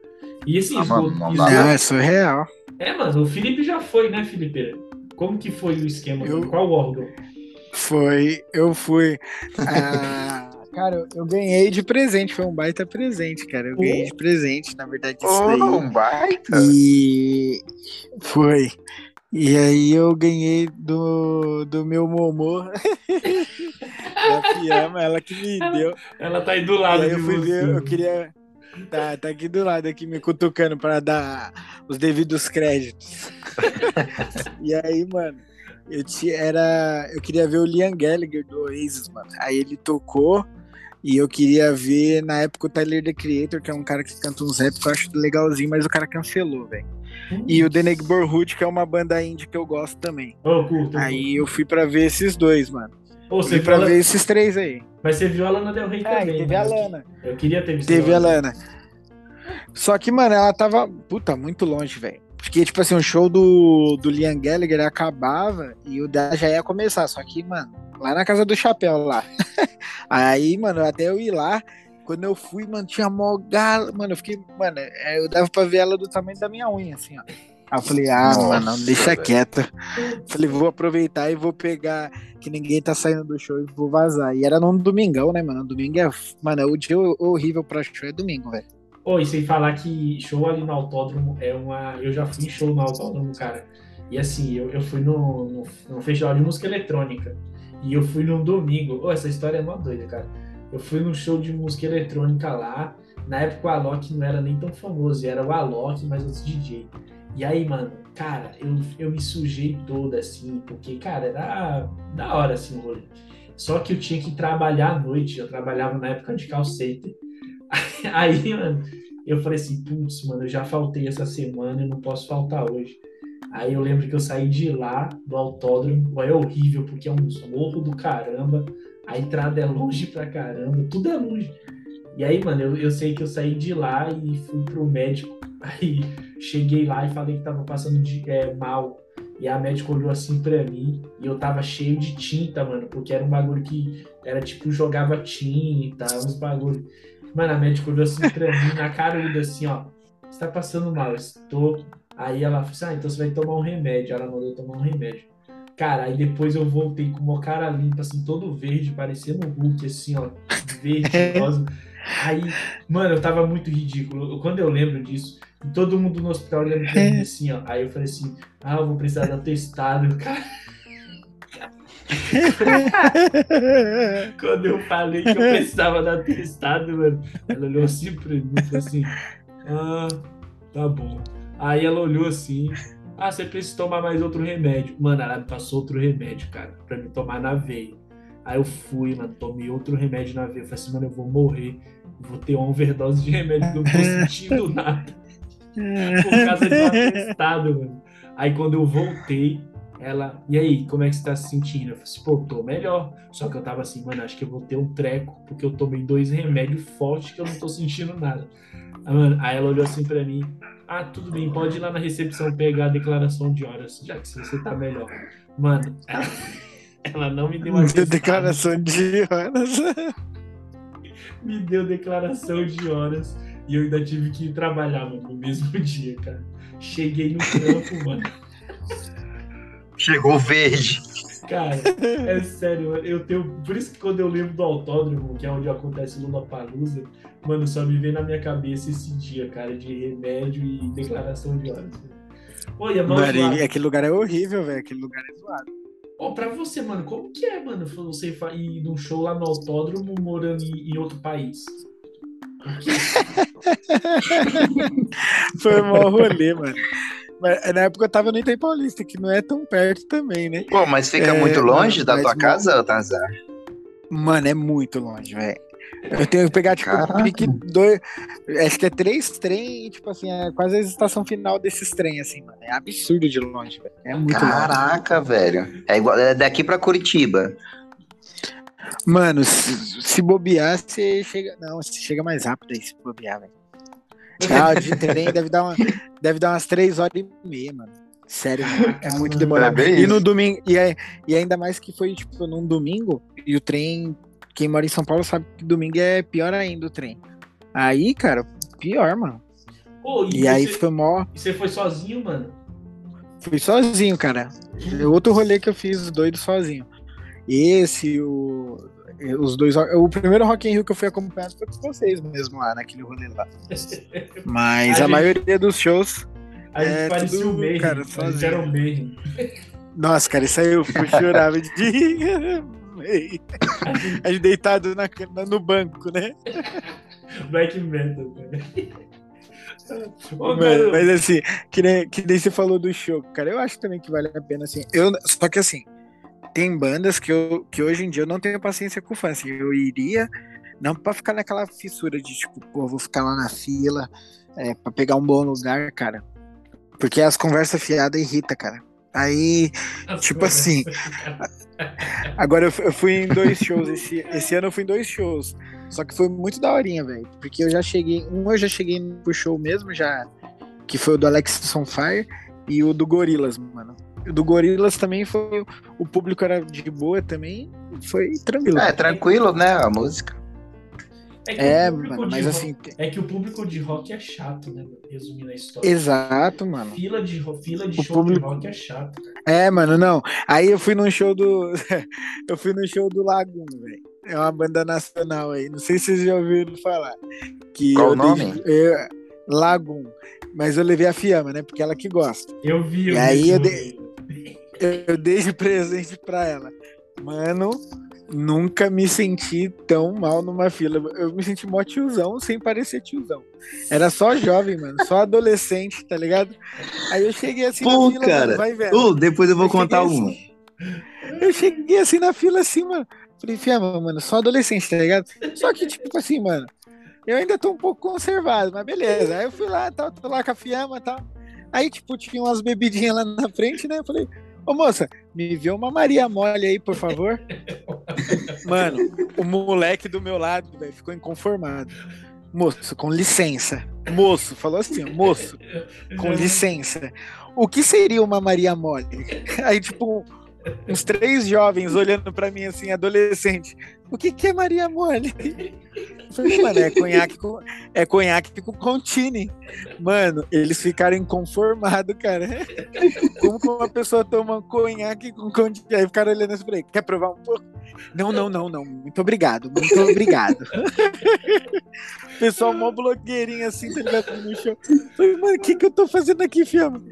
A: E assim,
B: Ah, mano, não dá.
C: Não, é surreal.
A: é, mano, o Felipe já foi, né, Felipe? Como que foi o esquema?
C: Eu-?
A: Qual órgão?
C: Foi, eu fui. ah, cara, eu- eu ganhei de presente, foi um baita presente, cara. Eu ganhei de presente, na verdade, isso
B: Oh,
C: daí.
B: um baita.
C: E foi. E aí eu ganhei do, do meu Momô, da Fiamma, ela que me deu.
A: Ela tá aí do lado
C: aí
A: de
C: eu fui
A: você.
C: ver, eu queria. Tá, tá aqui do lado, aqui me cutucando para dar os devidos créditos. e aí, mano, eu tinha, era, eu queria ver o Liam Gallagher do Oasis, mano. Aí ele tocou e eu queria ver na época o Tyler the Creator, que é um cara que canta uns rap que eu acho legalzinho, mas o cara cancelou, velho. E o The Neighborhood, que é uma banda indie que eu gosto também.
A: Ô, curto.
C: Aí eu fui pra ver esses dois, mano.
A: Ô,
C: Fui pra
A: fala...
C: ver esses três aí.
A: Mas você viu a Lana Del Rey
C: Ah, e
A: também.
C: teve a? Lana.
A: Eu queria ter visto
C: Teve a Lana. Só que, mano, ela tava, puta, muito longe, velho. Porque, tipo assim, o show do, do Liam Gallagher acabava e o dela já ia começar. Só que, mano, lá na casa do chapéu lá. Aí, mano, até eu ir lá, quando eu fui, mano, tinha mó gala. Mano, eu fiquei, mano, é, eu dava pra ver ela do tamanho da minha unha, assim, ó. Aí eu falei, ah,
B: Nossa,
C: mano, deixa
B: velho.
C: quieto. Falei, vou aproveitar e vou pegar que ninguém tá saindo do show e vou vazar. E era num domingão, né, mano? Domingo é. Mano, o dia horrível pra show é domingo, velho.
A: Oi, sem falar que show ali no autódromo é uma. Eu já fui em show no autódromo, cara. E assim, eu, eu fui no, no, no festival de música eletrônica. E eu fui num domingo. Oh, essa história é mó doida, cara. Eu fui num show de música eletrônica lá. Na época o Alok não era nem tão famoso, era o Alok, mas outros DJ. E aí, mano, cara, eu, eu me sujei toda assim, porque, cara, era da hora assim o rolê. Só que eu tinha que trabalhar à noite, eu trabalhava na época de call center. Aí, mano, eu falei assim, putz, mano, eu já faltei essa semana, eu não posso faltar hoje. Aí eu lembro que eu saí de lá, do autódromo, é horrível, porque é um morro do caramba, a entrada é longe pra caramba, tudo é longe. E aí, mano, eu, eu sei que eu saí de lá e fui pro médico. Aí cheguei lá e falei que tava passando de, é, mal. E a médica olhou assim pra mim e eu tava cheio de tinta, mano, porque era um bagulho que era tipo, jogava tinta, uns bagulho. Mano, a médica olhou assim pra mim, na caruda, assim, ó. Você tá passando mal, estou. Aí ela falou assim, ah, então você vai tomar um remédio. Ela mandou tomar um remédio. Cara, aí depois eu voltei com uma cara limpa, assim, todo verde, parecendo um Hulk, assim, ó. Verde, rosa. Aí, mano, eu tava muito ridículo. Quando eu lembro disso, todo mundo no hospital olhando pra mim assim, ó. Aí eu falei assim, ah, eu vou precisar de atestado, cara. Quando eu falei que eu precisava dar atestado, mano, ela olhou assim pra mim e falou assim: Ah, tá bom. Aí ela olhou assim: Ah, você precisa tomar mais outro remédio. Mano, ela me passou outro remédio, cara, pra me tomar na veia. Aí eu fui, mano, tomei outro remédio na veia. Eu falei assim, mano, eu vou morrer. Vou ter uma overdose de remédio não tô sentindo nada por causa de um atestado, mano. Aí quando eu voltei, ela, e aí, como é que você tá se sentindo? Eu falei assim, pô, tô melhor. Só que eu tava assim, mano, acho que eu vou ter um treco, porque eu tomei dois remédios fortes que eu não tô sentindo nada. Aí, mano, aí ela olhou assim pra mim, ah, tudo bem, pode ir lá na recepção pegar a declaração de horas, já que você tá melhor. Mano, ela, ela não me deu uma
C: Deu declaração de horas.
A: me deu declaração de horas e eu ainda tive que ir trabalhar, mano, no mesmo dia, cara. Cheguei no trampo, mano.
B: Chegou verde.
A: Cara, é sério, eu tenho. Por isso que quando eu lembro do autódromo, que é onde acontece Lula Palusa, mano, só me vem na minha cabeça esse dia, cara, de remédio e declaração de é mal
C: Mano, e aquele lugar é horrível, velho. Aquele lugar é zoado.
A: Ô, pra você, mano, como que é, mano, você ir num show lá no autódromo morando em, em outro país?
C: Foi um mau rolê, mano. Mas na época eu tava no Itaim Paulista, que não é tão perto também, né?
B: Pô, mas fica
C: É,
B: muito longe
C: mano,
B: da tua casa, Tazar?
C: Mano, é muito longe, velho. Eu tenho que pegar, tipo,
B: Caraca.
C: pique dois. Acho que é três trem e, tipo assim, é quase a estação final desses trem, assim, mano. É absurdo de longe, velho. É muito longe.
B: Caraca, velho. É igual é daqui pra Curitiba.
C: Mano, se, se bobear, você chega. Não, você chega mais rápido aí se bobear, velho. Ah, de trem deve dar, uma, deve dar umas três horas e meia, mano. Sério, é muito
A: É
C: demorado.
B: bem
C: e no domingo, e, é- e ainda mais que foi, tipo, num domingo, e o trem, quem mora em São Paulo sabe que domingo é pior ainda o trem. Aí, cara, pior, mano.
A: Pô, e,
C: E aí
A: você,
C: foi mó.
A: e você foi sozinho, mano?
C: Fui sozinho, cara. Outro rolê que eu fiz doido sozinho. Esse, o. Os dois. O primeiro Rock in Rio que eu fui acompanhado foi com vocês mesmo lá, naquele rolê lá. Mas
A: A
C: a,
A: gente-
C: maioria dos shows.
A: A gente
C: É,
A: parecia
C: tudo,
A: o Mayhem.
C: cara, sozinho.
A: era o Mayhem.
C: Nossa, cara, isso aí eu fui chorava de rir. A gente deitado na, na- no banco, né?
A: Black Metal, cara. Ô, cara,
C: mas assim, que nem, que nem você falou do show, cara, eu acho também que vale a pena, assim. Eu, só que assim, tem bandas que, eu, que hoje em dia eu não tenho paciência com fã, assim, eu iria, não pra ficar naquela fissura de, tipo, pô, vou ficar lá na fila, é, pra pegar um bom lugar, cara. Porque as conversas fiadas irrita, cara. Aí, tipo assim, Agora eu fu- eu fui em dois shows. Esse, esse ano eu fui em dois shows. Só que foi muito daorinha, velho. Porque eu já cheguei. Um eu já cheguei pro show mesmo, já. Que foi o do Alexis on Fire e o do Gorilas, mano. O do Gorilas também foi. O público era de boa também. Foi tranquilo.
B: É, tranquilo, né? A música.
A: É, que
C: É,
A: o público
C: mano,
A: de
C: mas
A: rock-
C: assim.
A: É que o público de rock é chato, né? Resumindo a história.
C: Exato, mano.
A: Fila de, fila de
C: O
A: show
C: público-
A: de rock é chato. cara.
C: É, mano, não. Aí eu fui num show do. eu fui no show do Lagoon, velho. É uma banda nacional aí. Não sei se vocês já ouviram falar. Que
B: Qual
C: eu
B: o nome?
C: dei- eu- Lagoon. Mas eu levei a Fiamma, né? Porque ela que gosta.
A: Eu vi, eu
C: E
A: vi
C: aí
A: esse
C: eu
A: rolê.
C: Eu dei de presente pra ela. Mano, nunca me senti tão mal numa fila. Eu me senti mó tiozão, sem parecer tiozão. Era só jovem, mano. Só adolescente, tá ligado? Aí eu cheguei assim
D: Pô,
C: na fila,
D: cara.
C: mano, vai vendo.
D: Ô, depois eu vou
C: Eu
D: contar
C: cheguei
D: uma.
C: assim- Eu cheguei assim na fila, assim, mano. Falei, Fiamma, mano, só adolescente, tá ligado? Só que, tipo assim, mano, eu ainda tô um pouco conservado, mas beleza. Aí eu fui lá, tal, tô lá com a Fiamma e tal. Aí, tipo, tinha umas bebidinhas lá na frente, né? Eu falei, ô moça, me vê uma Maria Mole aí, por favor. Mano, o moleque do meu lado, ficou inconformado. Moço, com licença. Moço, falou assim, moço, com licença. O que seria uma Maria Mole? Aí, tipo, uns três jovens olhando pra mim assim, adolescente. O que, que é Maria Mole? Eu falei, mano, é conhaque com, é conhaque com Contini. Mano, eles ficaram inconformados, cara. Como que uma pessoa toma conhaque com Contini? Aí ficaram olhando assim, falei, quer provar um pouco? Não, não, não, não. Muito obrigado, muito obrigado. Pessoal mó blogueirinho assim, tá ligado? No show. Falei, mano, o que que eu tô fazendo aqui, Fiamma?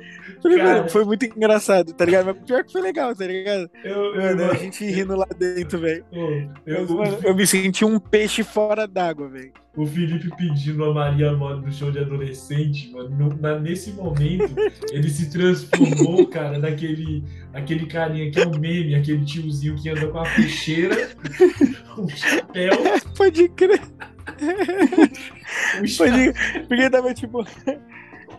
C: Falei,
A: Cara.
C: mano, foi muito engraçado, tá ligado? Mas pior que foi legal, tá ligado?
A: Eu, eu,
C: Mano, a gente rindo lá dentro, velho.
A: eu, eu,
C: mano, eu me senti um peixe fora d'água, velho.
A: o Felipe pedindo a Maria Mole no show de adolescente, mano, no- nesse momento, ele se transformou, cara, naquele aquele carinha que é um meme, aquele tiozinho que anda com a peixeira, um chapéu,
C: Pode crer,
A: um
C: pode. Porque tava tipo.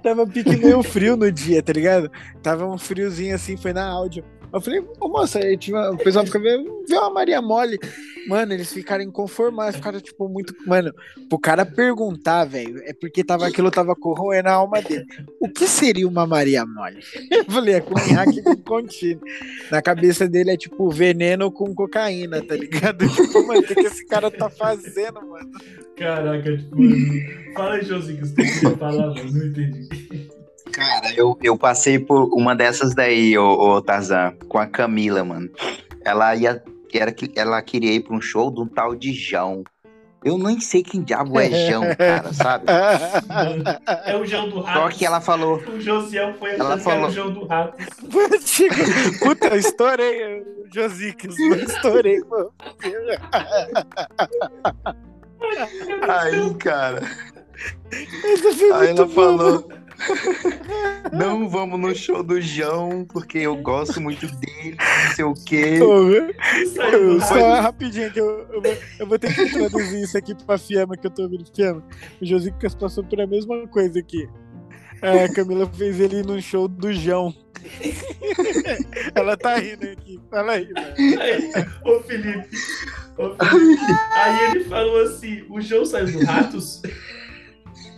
C: Tava pique meio frio no dia, tá ligado? Tava um friozinho assim, foi na áudio. Eu falei, ô moça, aí tinha, o pessoal fica vendo, uma Maria Mole. Mano, eles ficaram inconformados, ficaram, tipo, muito. Mano, pro cara perguntar, velho, é porque tava, aquilo tava corroendo a alma dele. O que seria uma Maria Mole? Eu falei, é conhaque com contínuo. Na cabeça dele é tipo veneno com cocaína, tá ligado? Tipo, mano, o que, que esse cara tá fazendo, mano?
A: Caraca, tipo, mano, fala Josinho, que você queria falar, mano, não entendi.
B: Cara, eu, eu passei por uma dessas daí, ô, ô Tarzan, com a Camila, mano. Ela ia. Era, que- ela queria ir pra um show de um tal de Jão. Eu nem sei quem diabo é Jão, cara, sabe?
A: É o João do
B: Só
A: Rato.
B: que ela falou.
A: O Josiel foi
B: Ela
A: achando que era
B: falou-
A: o João do Rato.
C: Puta, eu estourei, Josicas, eu estourei, pô.
B: Aí, cara. Aí ela falou. Não vamos no show do João, porque eu gosto muito dele, não sei o quê.
A: Rato.
C: só rapidinho, que eu, eu, vou, eu vou ter que traduzir isso aqui pra Fiamma, que eu tô ouvindo Fiamma. O Josicas passou por a mesma coisa aqui. A Camila fez ele ir no show do João. Ela tá rindo aqui. Fala aí, velho.
A: Aí, ô Felipe, ô Felipe, aí ele falou assim: o João saiu do Ratos.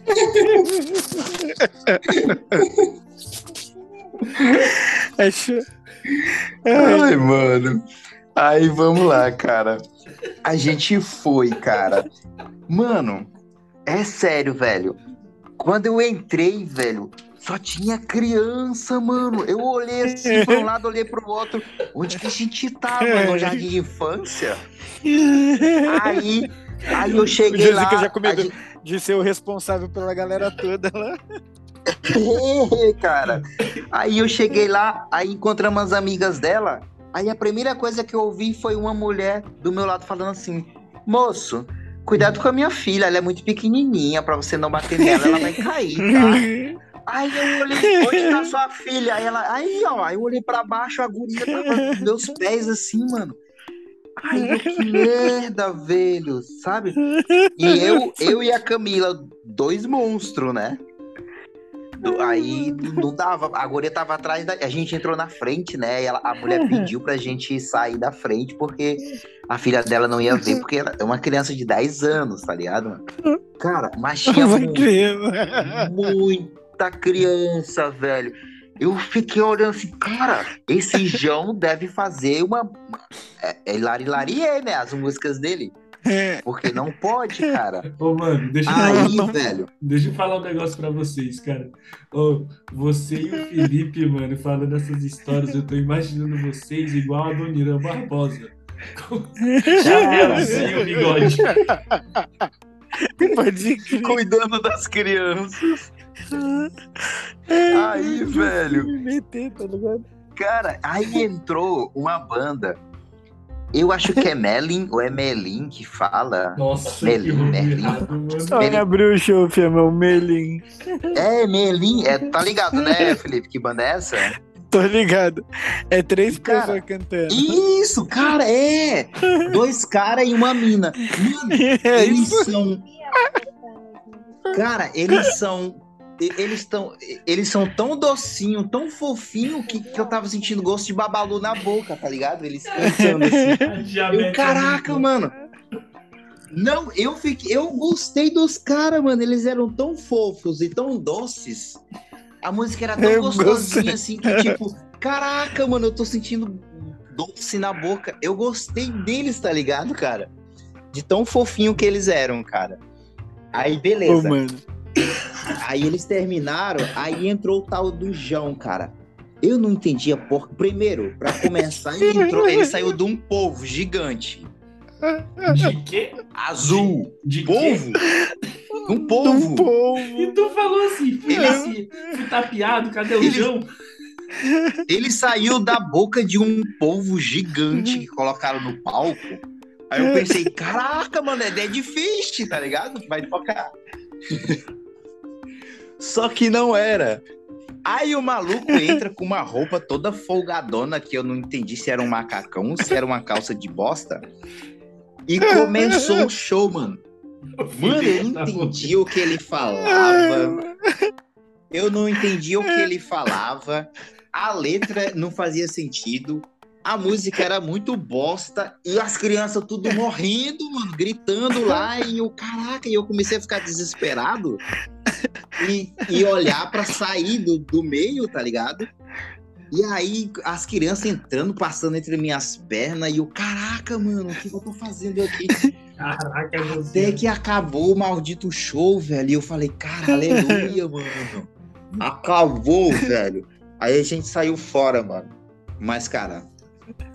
B: Ai, mano. Aí vamos lá, cara. A gente foi, cara. Mano, é sério, velho. Quando eu entrei, velho, só tinha criança, mano. Eu olhei assim para um lado, olhei pro outro. Onde que a gente tava? No jardim de infância? Aí, aí eu cheguei
C: o
B: lá.
C: já com medo
B: gente...
C: de ser o responsável pela galera toda lá.
B: cara. Aí eu cheguei lá, aí encontramos as amigas dela. Aí a primeira coisa que eu ouvi foi uma mulher do meu lado falando assim: Moço, cuidado com a minha filha, ela é muito pequenininha, para você não bater nela, ela vai cair, tá? Aí eu olhei, onde tá sua filha? Aí ela, aí ó, aí eu olhei pra baixo, a guria tava nos meus pés assim, mano. Ai, que merda, velho, sabe? E eu, eu e a Camila, dois monstros, né? Aí não dava, a guria tava atrás da. A gente entrou na frente, né? E ela, a mulher pediu pra gente sair da frente porque a filha dela não ia ver, porque ela é uma criança de 10 anos, tá ligado? Cara, mas tinha muito, muita criança, velho. Eu fiquei olhando assim, cara, esse João deve fazer uma. É, é Lari Larie, né? As músicas dele. Porque não pode, cara.
A: Ô, mano, deixa
B: Aí,
A: eu,
B: velho.
A: Deixa eu falar um negócio pra vocês, cara. Ô, você e o Felipe, mano, falando essas histórias, eu tô imaginando vocês igual a Dona Barbosa. Com chapéuzinho, bigode.
C: Pode crer.
B: Cuidando das crianças. Aí, velho.
C: Me meter, tá ligado?
B: Cara, aí entrou uma banda. Eu acho que é Melin ou é Melin que fala.
A: Nossa,
B: Melin,
A: que
B: Merlin.
C: Só abriu o show, meu Melim.
B: É, Melin. É, tá ligado, né, Felipe? Que banda é essa?
C: Tô ligado. É três
B: Cara,
C: pessoas cantando.
B: Isso, cara, é! Dois caras e uma mina. Mano,
C: É
B: eles
C: isso.
B: são. Cara, eles são. Eles estão. Eles são tão docinho, tão fofinho que, que eu tava sentindo gosto de babalu na boca, tá ligado? Eles cantando assim.
A: A diabetes
B: Eu, caraca,
A: é
B: mano. Não, eu fiquei. Eu gostei dos caras, mano. Eles eram tão fofos e tão doces. A música era tão
C: Eu
B: gostosinha
C: gostei.
B: assim que, tipo, caraca, mano, eu tô sentindo doce na boca. Eu gostei deles, tá ligado, cara? De tão fofinho que eles eram, cara. Aí, beleza.
C: mano.
B: Aí eles terminaram, aí entrou o tal do João, cara. Eu não entendia por Primeiro, pra começar, ele entrou, ele saiu de um povo gigante,
A: De quê?
B: azul,
A: De quê?
B: povo, um
C: Um
B: povo.
C: povo.
A: E tu falou assim,
B: Ele-
A: assim, tapeado, cadê o
B: Ele-
A: João?
B: Ele saiu da boca de um povo gigante que colocaram no palco. Aí eu pensei, caraca, mano, é Dead Fish, tá ligado? Vai tocar. Só que não era. Aí o maluco entra com uma roupa toda folgadona que eu não entendi se era um macacão, se era uma calça de bosta. E começou o show, mano. Mano, eu não entendi o que ele falava. Eu não entendi o que ele falava. A letra não fazia sentido. A música era muito bosta. E as crianças tudo morrendo, mano, gritando lá. E eu, caraca, e eu comecei a ficar desesperado. E, e olhar pra sair do, do meio, tá ligado? E aí, as crianças entrando, passando entre minhas pernas. E eu, caraca, mano, o que eu tô fazendo aqui?
A: Caraca,
B: Até
A: você.
B: que acabou o maldito show, velho. E eu falei, cara, aleluia, mano. Acabou, velho. Aí a gente saiu fora, mano. Mas, cara,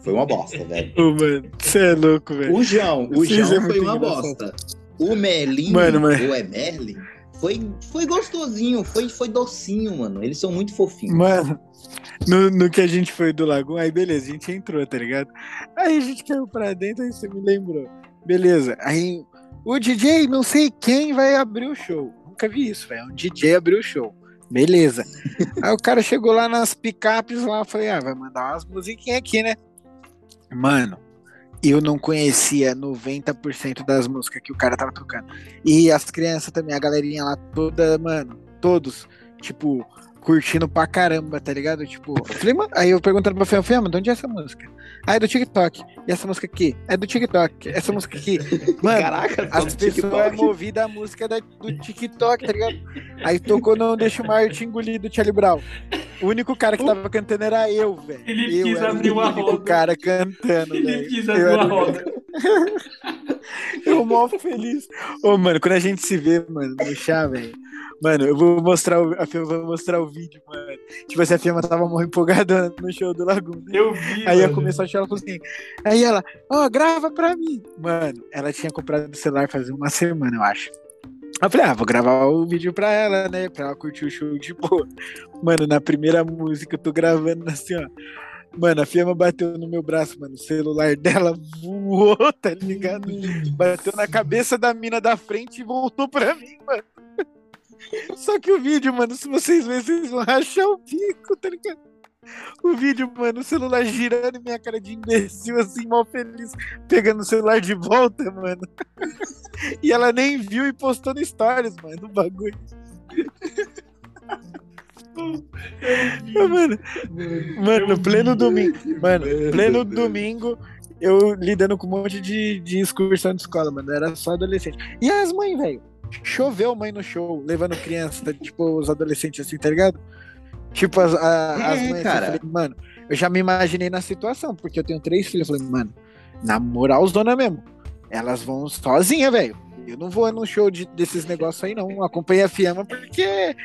B: foi uma bosta, velho.
C: Ô, mano. Você é louco, velho.
B: O João, o João
C: é
B: foi uma
C: engraçado.
B: bosta. O Merlin,
C: Mano, mas-
B: ou é Merlin, foi, foi gostosinho, foi, foi docinho, mano. Eles são muito fofinhos.
C: Mano, no, no que a gente foi do Lagoon, aí beleza, a gente entrou, tá ligado? Aí a gente caiu pra dentro, aí você me lembrou. Beleza, aí o DJ, não sei quem, vai abrir o show. Nunca vi isso, velho. Um DJ abriu o show. Beleza. aí o cara chegou lá nas picapes lá, falei, ah, vai mandar umas musiquinhas aqui, né? Mano, eu não conhecia 90% das músicas que o cara tava tocando. E as crianças também, a galerinha lá toda, mano, todos, tipo, curtindo pra caramba, tá ligado? Tipo, eu falei, mano, aí eu perguntando pra Fema, Fema, de onde é essa música? Ah, é do TikTok. E essa música aqui? É do TikTok. Essa música aqui. Mano,
D: Caraca,
C: as pessoas é movida a música da, do TikTok, tá ligado? Aí tocou Não Deixa o Marte engolir do Charlie Brown. O único cara que tava cantando era eu, velho.
A: Ele
C: eu
A: quis abrir
C: o
A: uma
C: único
A: roda.
C: cara cantando,
A: Ele
C: velho.
A: quis abrir uma
C: o
A: roda.
C: Eu mó feliz. Ô, mano, quando a gente se vê, mano, no chá, velho. Mano, eu vou mostrar o, a Fiamma vai mostrar o vídeo, mano. Tipo assim, a Fiamma tava morrendo empolgada no show do Laguna.
A: Eu vi,
C: Aí
A: mano.
C: começou a chorar, assim. Aí ela, ó, grava pra mim. Mano, ela tinha comprado o celular fazia uma semana, eu acho. Eu falei, ah, vou gravar o vídeo pra ela, né? Pra ela curtir o show de boa. Mano, na primeira música eu tô gravando assim, ó. Mano, a Fiamma bateu no meu braço, mano. O celular dela voou, tá ligado? Bateu na cabeça da mina da frente e voltou pra mim, mano. Só que o vídeo, mano, se vocês verem, vocês vão rachar o bico, tá ligado? O vídeo, mano, o celular girando e minha cara de imbecil, assim, mal feliz, pegando o celular de volta, mano. E ela nem viu e postou no stories, mano, o bagulho. Mano, mano, pleno domingo. Mano, pleno domingo, eu lidando com um monte de, de excursão de escola, mano. Era só adolescente. E as mães, velho? Choveu mãe no show, levando criança, tipo, os adolescentes assim, tá ligado? Tipo, as, a- as
D: É,
C: mães,
D: cara.
C: eu falei, mano, eu já me imaginei na situação, porque eu tenho três filhos. Eu falei, mano, na moral, dona mesmo, elas vão sozinha, velho. Eu não vou no show de- desses negócios aí, não. Acompanhei a Fiamma porque,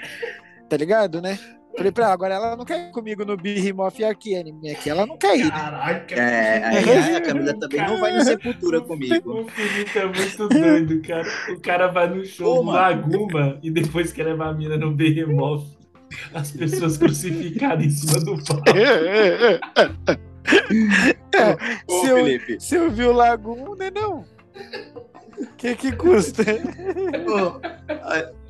C: tá ligado, né? Falei pra ela, agora ela não quer ir comigo no Behemoth e aqui, anime aqui, ela não quer ir.
A: Caraca.
D: É, aí aí a Camila também não vai no Sepultura comigo.
A: O Felipe é muito doido, cara. O cara vai no show
D: mano.
A: Laguma e depois quer levar a mina no Behemoth. As pessoas crucificadas em cima do palco.
D: Ô,
C: se, eu,
D: Felipe,
C: se eu vi o Lagoon, né, não? O que que custa?
D: ô,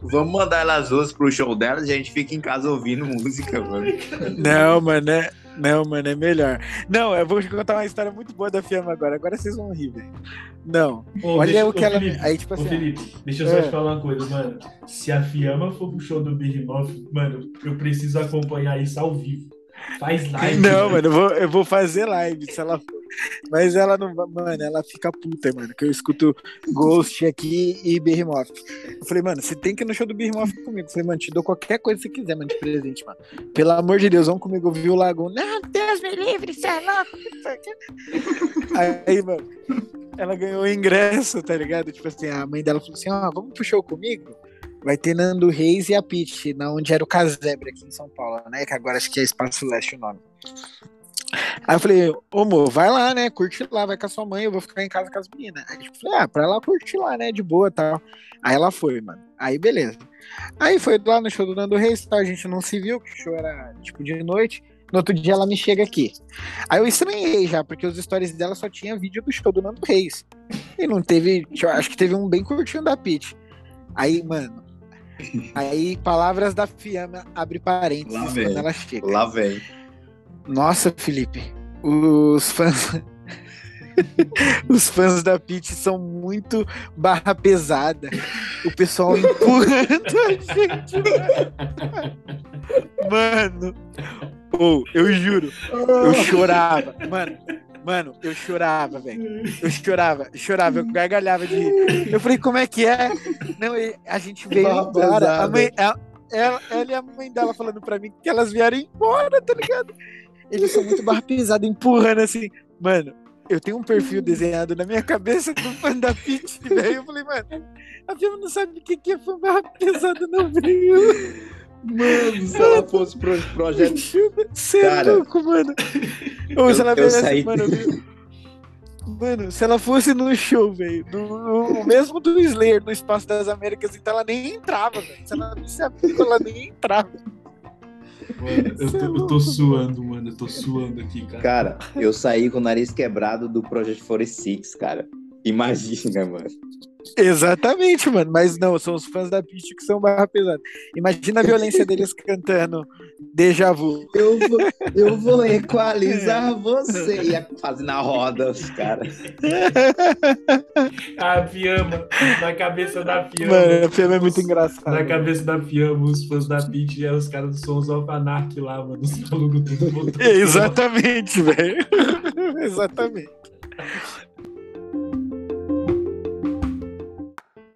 D: vamos mandar elas duas pro show delas e a gente fica em casa ouvindo música, mano.
C: Não, mano, é, não, mano, é melhor. Não, eu vou contar uma história muito boa da Fiamma agora. Agora vocês vão rir, velho. Não,
A: Ô,
C: olha
A: deixa-
C: o que
A: ô,
C: ela...
A: Felipe,
C: Aí, tipo
A: Ô,
C: assim...
A: Felipe, deixa eu só
C: É.
A: te falar uma coisa, mano. Se a Fiamma for pro show do Behemoth, mano, eu preciso acompanhar isso ao vivo. Faz live.
C: Não, mano, eu vou, eu vou fazer live se ela. Mas ela não vai. Mano, ela fica puta, mano. Que eu escuto Ghost aqui e Behemoth. Eu falei, mano, você tem que ir no show do Behemoth comigo. Eu falei, mano, te dou qualquer coisa que você quiser, mano, de presente, mano. Pelo amor de Deus, vamos comigo ouvir o Lagoon. Não, Deus me livre, você é louco. Aí, mano, ela ganhou o ingresso, tá ligado? Tipo assim, a mãe dela falou assim: ó, vamos pro show comigo? Vai ter Nando Reis e a Pitch, na onde era o Casebre aqui em São Paulo, né? Que agora acho que é Espaço Leste o nome. Aí eu falei, ô amor, vai lá, né? Curte lá, vai com a sua mãe, eu vou ficar em casa com as meninas. Aí eu falei, ah, pra ela curtir lá, né? De boa e tal. Aí ela foi, mano. Aí beleza. Aí foi lá no show do Nando Reis, tal, a gente não se viu, que o show era tipo de noite. No outro dia ela me chega aqui. Aí eu estranhei já, porque os stories dela só tinha vídeo do show do Nando Reis. E não teve, eu acho que teve um bem curtinho da Pete. Aí, mano. Aí, palavras da Fiamma, abre parênteses,
D: Lá
C: quando
D: vem.
C: ela chega.
D: Lá vem.
C: Nossa, Felipe, os fãs. Os fãs da Pete são muito barra pesada. O pessoal empurrando a gente. Mano, ou eu juro, eu chorava. Mano, mano, eu chorava, velho. Eu chorava, chorava, eu gargalhava de rir. Eu falei, como é que é? Não, a gente veio embora. A mãe, ela, ela, ela e a mãe dela falando pra mim que elas vieram embora, tá ligado? Eles são muito barra pesada, empurrando assim. Mano, eu tenho um perfil desenhado na minha cabeça do fã da Pit, velho. Eu falei, mano, a Fiamma não sabe o que é fã barra pesada, não, velho.
D: Mano, se ela fosse pro projeto.
C: Você é
D: Cara,
C: louco, mano. Ou
D: eu-
C: se ela
D: eu
C: viesse,
D: saí-
C: mano, eu vi- mano, se ela fosse no show, velho, no, mesmo do Slayer no Espaço das Américas, então ela nem entrava, velho. Se ela visse a Pico, ela nem entrava.
A: Mano, eu, tô, eu tô suando, mano. Eu tô suando aqui, cara.
D: Cara, eu saí com o nariz quebrado do Project 46, cara. Imagina, mano.
C: Exatamente, mano. Mas não, são os fãs da Pitty que são barra pesada. Imagina a violência deles cantando Deja Vu.
B: Eu vou, eu vou equalizar você. Ia fazendo a roda, os caras.
A: A Fiamma, na cabeça da Fiamma.
C: Mano, o filme é muito
A: Os-
C: engraçado.
A: Na cabeça da Fiamma, os fãs da Pitty e os caras do Sons of Anarchy lá, mano. Os malucos tudo voltando.
C: Exatamente, velho. Exatamente.